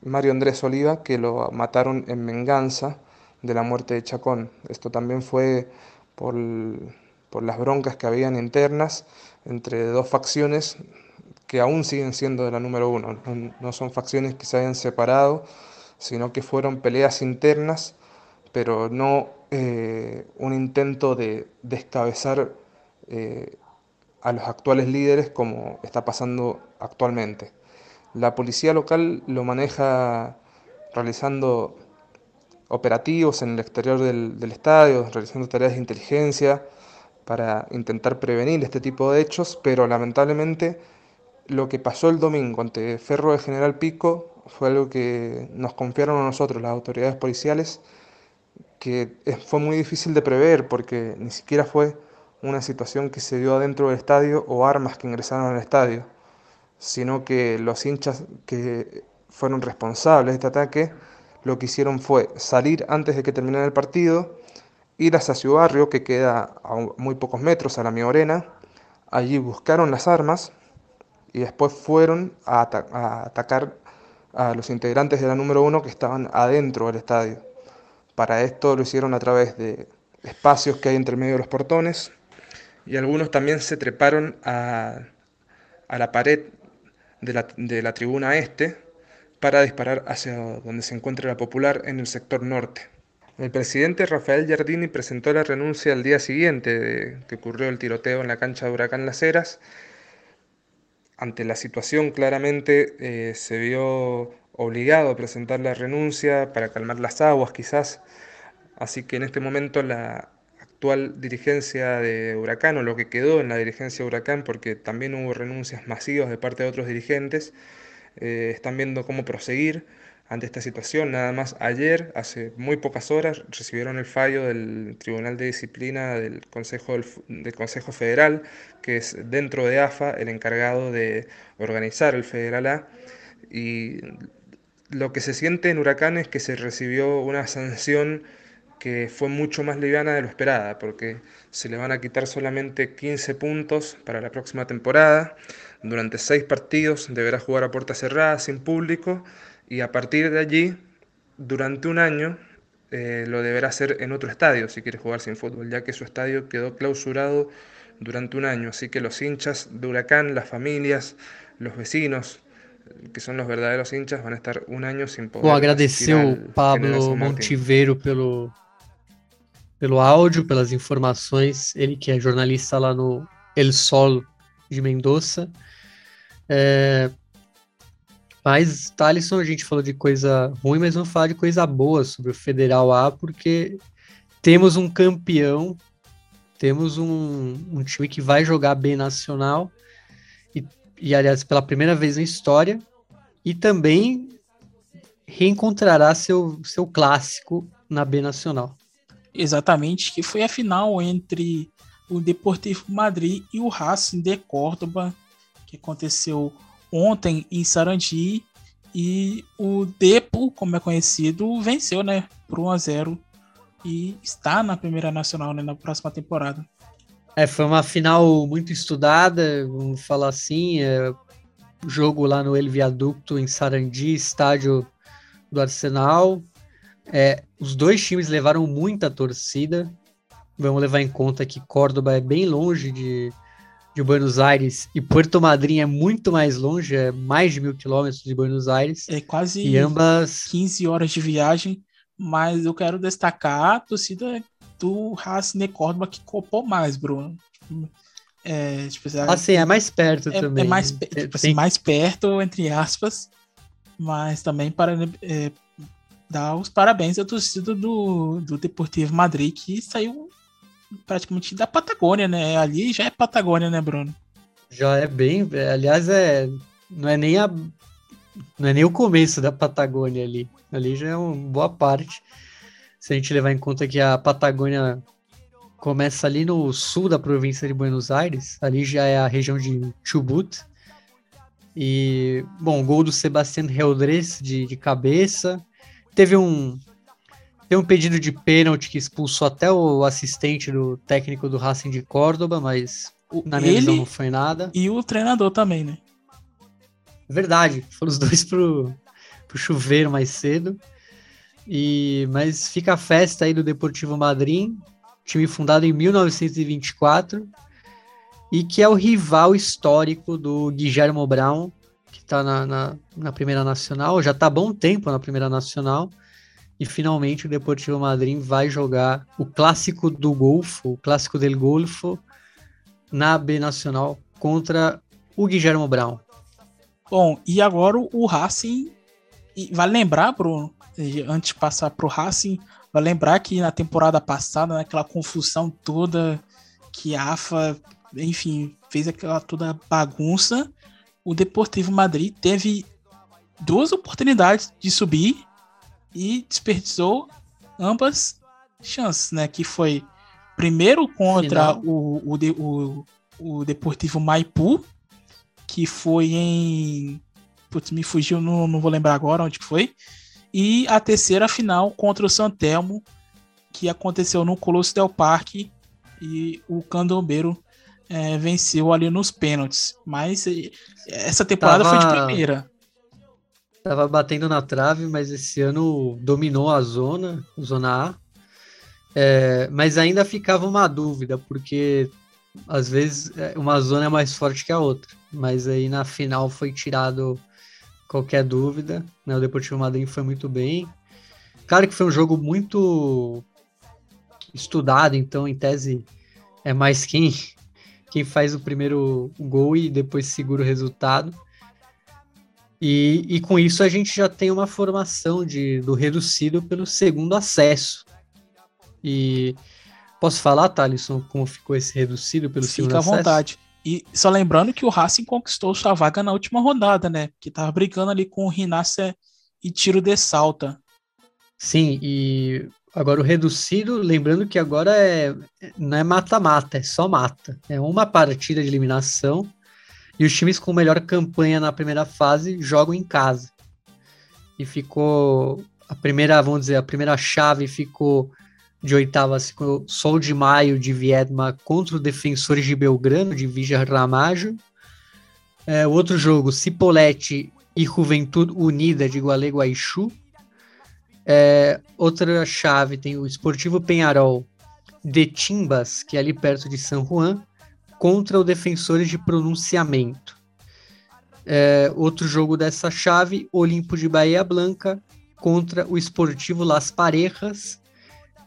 Mario Andrés Oliva, que lo mataron en venganza de la muerte de Chacón. Esto también fue por, las broncas que habían internas entre dos facciones que aún siguen siendo de la número uno. No, son facciones que se hayan separado, sino que fueron peleas internas, pero no eh, un intento de descabezar eh, a los actuales líderes como está pasando actualmente. La policía local lo maneja realizando operativos en el exterior del, estadio, realizando tareas de inteligencia para intentar prevenir este tipo de hechos, pero lamentablemente lo que pasó el domingo ante Ferro de General Pico fue algo que nos confiaron a nosotros, las autoridades policiales, que fue muy difícil de prever porque ni siquiera fue una situación que se dio adentro del estadio o armas que ingresaron al estadio, sino que los hinchas que fueron responsables de este ataque lo que hicieron fue salir antes de que terminara el partido, ir hacia su barrio que queda a muy pocos metros a la Miorena, allí buscaron las armas y después fueron a, a atacar a los integrantes de la número uno que estaban adentro del estadio. Para esto lo hicieron a través de espacios que hay entre medio de los portones, y algunos también se treparon a, la pared de la, tribuna este para disparar hacia donde se encuentra la popular en el sector norte. El presidente Rafael Giardini presentó la renuncia al día siguiente de que ocurrió el tiroteo en la cancha de Huracán Las Heras. Ante la situación claramente eh, se vio obligado a presentar la renuncia para calmar las aguas quizás. Así que en este momento la, actual dirigencia de Huracán o lo que quedó en la dirigencia de Huracán, porque también hubo renuncias masivas de parte de otros dirigentes, eh, están viendo cómo proseguir ante esta situación. Nada más ayer, hace muy pocas horas, recibieron el fallo del Tribunal de Disciplina del Consejo, del, Consejo Federal, que es dentro de AFA el encargado de organizar el Federal A. Y lo que se siente en Huracán es que se recibió una sanción que fue mucho más liviana de lo esperada, porque se le van a quitar solamente 15 puntos para la próxima temporada. Durante seis partidos deberá jugar a puerta cerrada, sin público, y a partir de allí, durante un año, eh, lo deberá hacer en otro estadio si quiere jugar sin fútbol, ya que su estadio quedó clausurado durante un año. Así que los hinchas de Huracán, las familias, los vecinos, que son los verdaderos hinchas, van a estar un año sin poder. Vou agradecer Pablo Montiveiro pelo pelo áudio, pelas informações. Ele que é jornalista lá no El Sol de Mendoza. É... Mas, Thalisson, a gente falou de coisa ruim, mas vamos falar de coisa boa sobre o Federal A, porque temos um campeão, temos um, um time que vai jogar bem nacional, e, e, aliás, pela primeira vez na história, e também reencontrará seu, seu clássico na B Nacional. Exatamente, que foi a final entre o Deportivo Madrid e o Racing de Córdoba, que aconteceu ontem em Sarandi. E o Depo, como é conhecido, venceu, né, por 1 a 0 e está na primeira nacional, né, na próxima temporada. É, foi uma final muito estudada, vamos falar assim, é, jogo lá no El Viaducto em Sarandi, estádio do Arsenal, é, os dois times levaram muita torcida. Vamos levar em conta que Córdoba é bem longe de, de Buenos Aires e Puerto Madryn é muito mais longe, é mais de mil quilômetros de Buenos Aires. É quase e ambas 15 horas de viagem, mas eu quero destacar a torcida do Racing de Córdoba que copou mais, Bruno. É, tipo, assim, é mais perto é, também. É mais, tipo, assim, mais perto, entre aspas, mas também para é, dar os parabéns à torcida do, do Deportivo Madrid, que saiu praticamente da Patagônia, né? Ali já é Patagônia, né, Bruno? Já é bem. Aliás, é, não é nem a. Não é nem o começo da Patagônia ali. Ali já é uma boa parte. Se a gente levar em conta que a Patagônia começa ali no sul da província de Buenos Aires, ali já é a região de Chubut. E, bom, gol do Sebastián Heldres de, de cabeça. Teve um, teve um pedido de pênalti que expulsou até o assistente do técnico do Racing de Córdoba, mas na minha Ele visão não foi nada. E o treinador também, né? Verdade, foram os (laughs) dois pro, pro chuveiro mais cedo. E, mas fica a festa aí do Deportivo Madrid, time fundado em 1924 e que é o rival histórico do Guillermo Brown, está na, na, na, Primeira Nacional, já está bom tempo na Primeira Nacional, e finalmente o Deportivo Madrid vai jogar o clássico do Golfo, o clássico del Golfo, na B Nacional contra o Guillermo Brown. Bom, e agora o Racing, vai lembrar, Bruno, antes de passar para o Racing, vai lembrar que na temporada passada, naquela confusão toda que a AFA enfim, fez aquela toda bagunça. O Deportivo Madrid teve duas oportunidades de subir e desperdiçou ambas chances, né? Que foi primeiro contra o, o, o, o Deportivo Maipu, que foi em. Putz, me fugiu, não, não vou lembrar agora onde foi. E a terceira final contra o Santelmo, que aconteceu no Colosso del Parque. E o Candombeiro é, venceu ali nos pênaltis. Mas essa temporada tava, foi de primeira. Tava batendo na trave, mas esse ano dominou a zona, zona A. É, mas ainda ficava uma dúvida, porque às vezes é, uma zona é mais forte que a outra. Mas aí na final foi tirado qualquer dúvida. Né? O Deportivo Madrid foi muito bem. Claro que foi um jogo muito estudado, então em tese é mais quem quem faz o primeiro gol e depois segura o resultado. E, e com isso a gente já tem uma formação de, do reduzido pelo segundo acesso. E posso falar, Thalisson, como ficou esse reduzido pelo Fica segundo acesso? Fica à vontade. E só lembrando que o Racing conquistou sua vaga na última rodada, né? Que tava brigando ali com o Rinácia e Tiro de Salta. Sim, e Agora, o reduzido, lembrando que agora é, não é mata-mata, é só mata. É uma partida de eliminação e os times com melhor campanha na primeira fase jogam em casa. E ficou a primeira, vamos dizer, a primeira chave ficou de oitavas ficou Sol de Maio de Viedma contra o Defensores de Belgrano de Vija Ramajo. É, o outro jogo, Cipolletti e Juventude Unida de Gualeguaychú. É, outra chave tem o Esportivo Penharol de Timbas, que é ali perto de San Juan, contra o Defensores de Pronunciamento. É, outro jogo dessa chave, Olimpo de Bahia Blanca contra o Esportivo Las Parejas,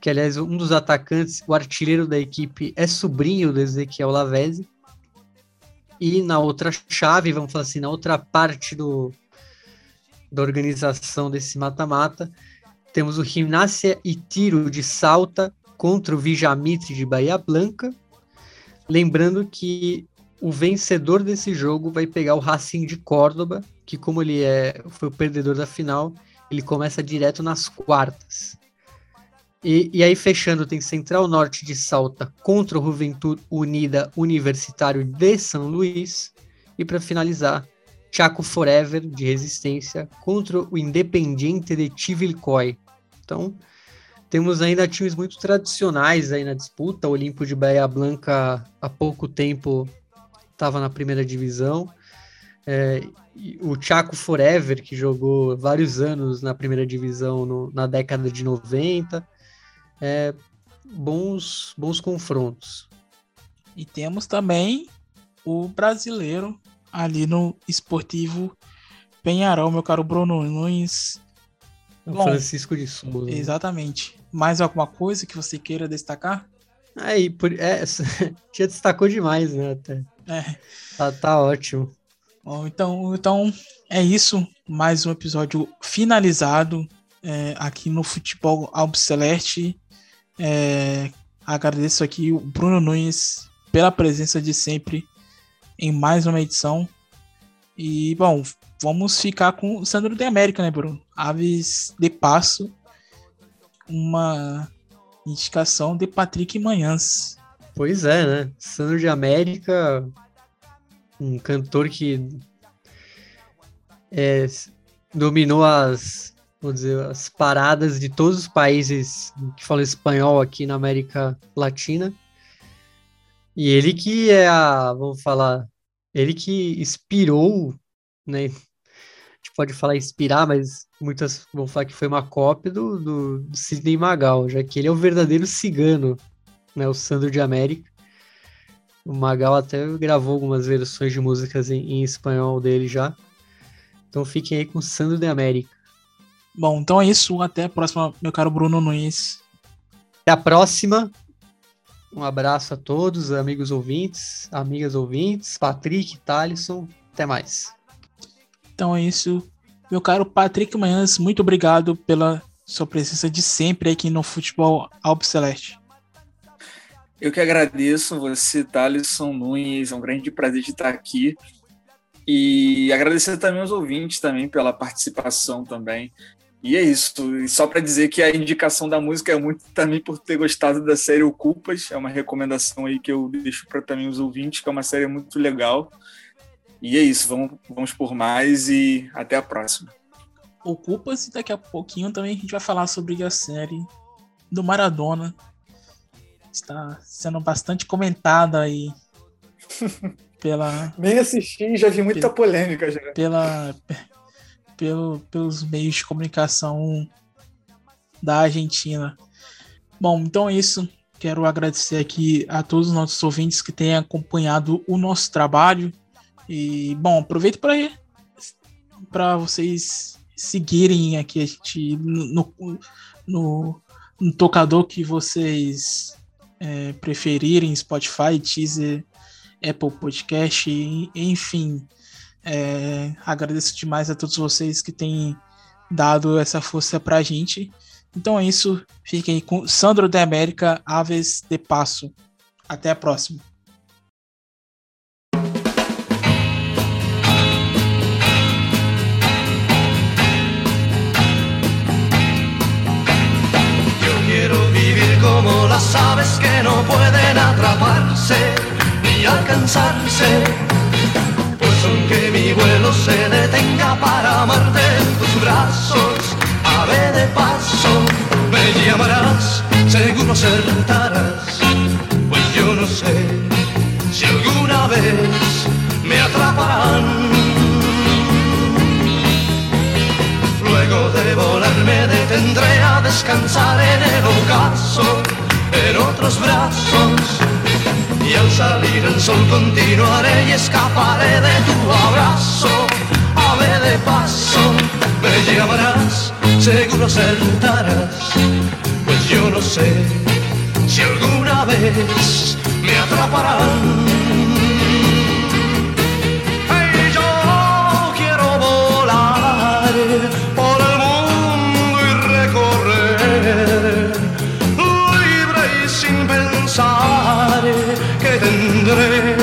que aliás um dos atacantes, o artilheiro da equipe, é sobrinho do Ezequiel Lavezzi. E na outra chave, vamos falar assim, na outra parte do, da organização desse mata-mata, temos o Gimnasia e Tiro de Salta contra o Vijamitre de Bahia Blanca. Lembrando que o vencedor desse jogo vai pegar o Racing de Córdoba, que como ele é, foi o perdedor da final, ele começa direto nas quartas. E, e aí, fechando, tem Central Norte de Salta contra o Juventude Unida Universitário de São Luís. E para finalizar, Chaco Forever, de Resistência, contra o Independiente de Chivilcoy. Então, temos ainda times muito tradicionais aí na disputa. O Olimpo de Bahia Blanca, há pouco tempo, estava na primeira divisão. É, o Chaco Forever, que jogou vários anos na primeira divisão no, na década de 90. É, bons, bons confrontos. E temos também o brasileiro ali no Esportivo Penharol, meu caro Bruno Nunes. Bom, Francisco de Souza. Exatamente. Mais alguma coisa que você queira destacar? Aí, por, é, (laughs) já destacou demais, né? Até. É. Tá, tá ótimo. Bom, então, então é isso. Mais um episódio finalizado é, aqui no Futebol Albo Celeste. É, agradeço aqui o Bruno Nunes pela presença de sempre em mais uma edição. E, bom, vamos ficar com o Sandro de América, né, Bruno? Aves de Passo, uma indicação de Patrick Manhãs. Pois é, né? Sandro de América, um cantor que é, dominou as, vou dizer, as paradas de todos os países que falam espanhol aqui na América Latina. E ele que é a, vamos falar, ele que inspirou, né? A gente pode falar inspirar, mas muitas vão falar que foi uma cópia do, do, do Sidney Magal, já que ele é o verdadeiro cigano, né? O Sandro de América. O Magal até gravou algumas versões de músicas em, em espanhol dele já. Então fiquem aí com o Sandro de América. Bom, então é isso. Até a próxima, meu caro Bruno Nunes. Até a próxima. Um abraço a todos, amigos ouvintes, amigas ouvintes, Patrick, Thalisson. Até mais. Então é isso. Meu caro Patrick Manhãs, muito obrigado pela sua presença de sempre aqui no Futebol Albo Celeste. Eu que agradeço você, Thalisson Nunes. É um grande prazer de estar aqui. E agradecer também aos ouvintes também pela participação também. E é isso. E só para dizer que a indicação da música é muito também por ter gostado da série Ocupas. É uma recomendação aí que eu deixo para também os ouvintes, que é uma série muito legal. E é isso. Vamos, vamos por mais e até a próxima. Ocupas e daqui a pouquinho também a gente vai falar sobre a série do Maradona. Está sendo bastante comentada aí (laughs) pela. Nem assisti, já vi muita polêmica já. Pela, pelo, pelos meios de comunicação da Argentina. Bom, então é isso. Quero agradecer aqui a todos os nossos ouvintes que têm acompanhado o nosso trabalho. E, bom, aproveito para vocês seguirem aqui a gente no, no, no tocador que vocês é, preferirem, Spotify, Teaser, Apple Podcast, enfim. É, agradeço demais a todos vocês que têm dado essa força pra gente. Então é isso. Fiquem com Sandro da América, Aves de Passo. Até a próxima. Como las aves que no pueden atraparse ni alcanzarse aunque mi vuelo se detenga para amarte en tus brazos, ave de paso, me llamarás, seguro acertarás, pues yo no sé si alguna vez me atraparán. Luego de volar me detendré a descansar en el ocaso, en otros brazos y al salir el sol continuaré y escaparé de tu abrazo. Ave de paso, me llamarás, seguro acertarás, pues yo no sé si alguna vez me atraparán. amores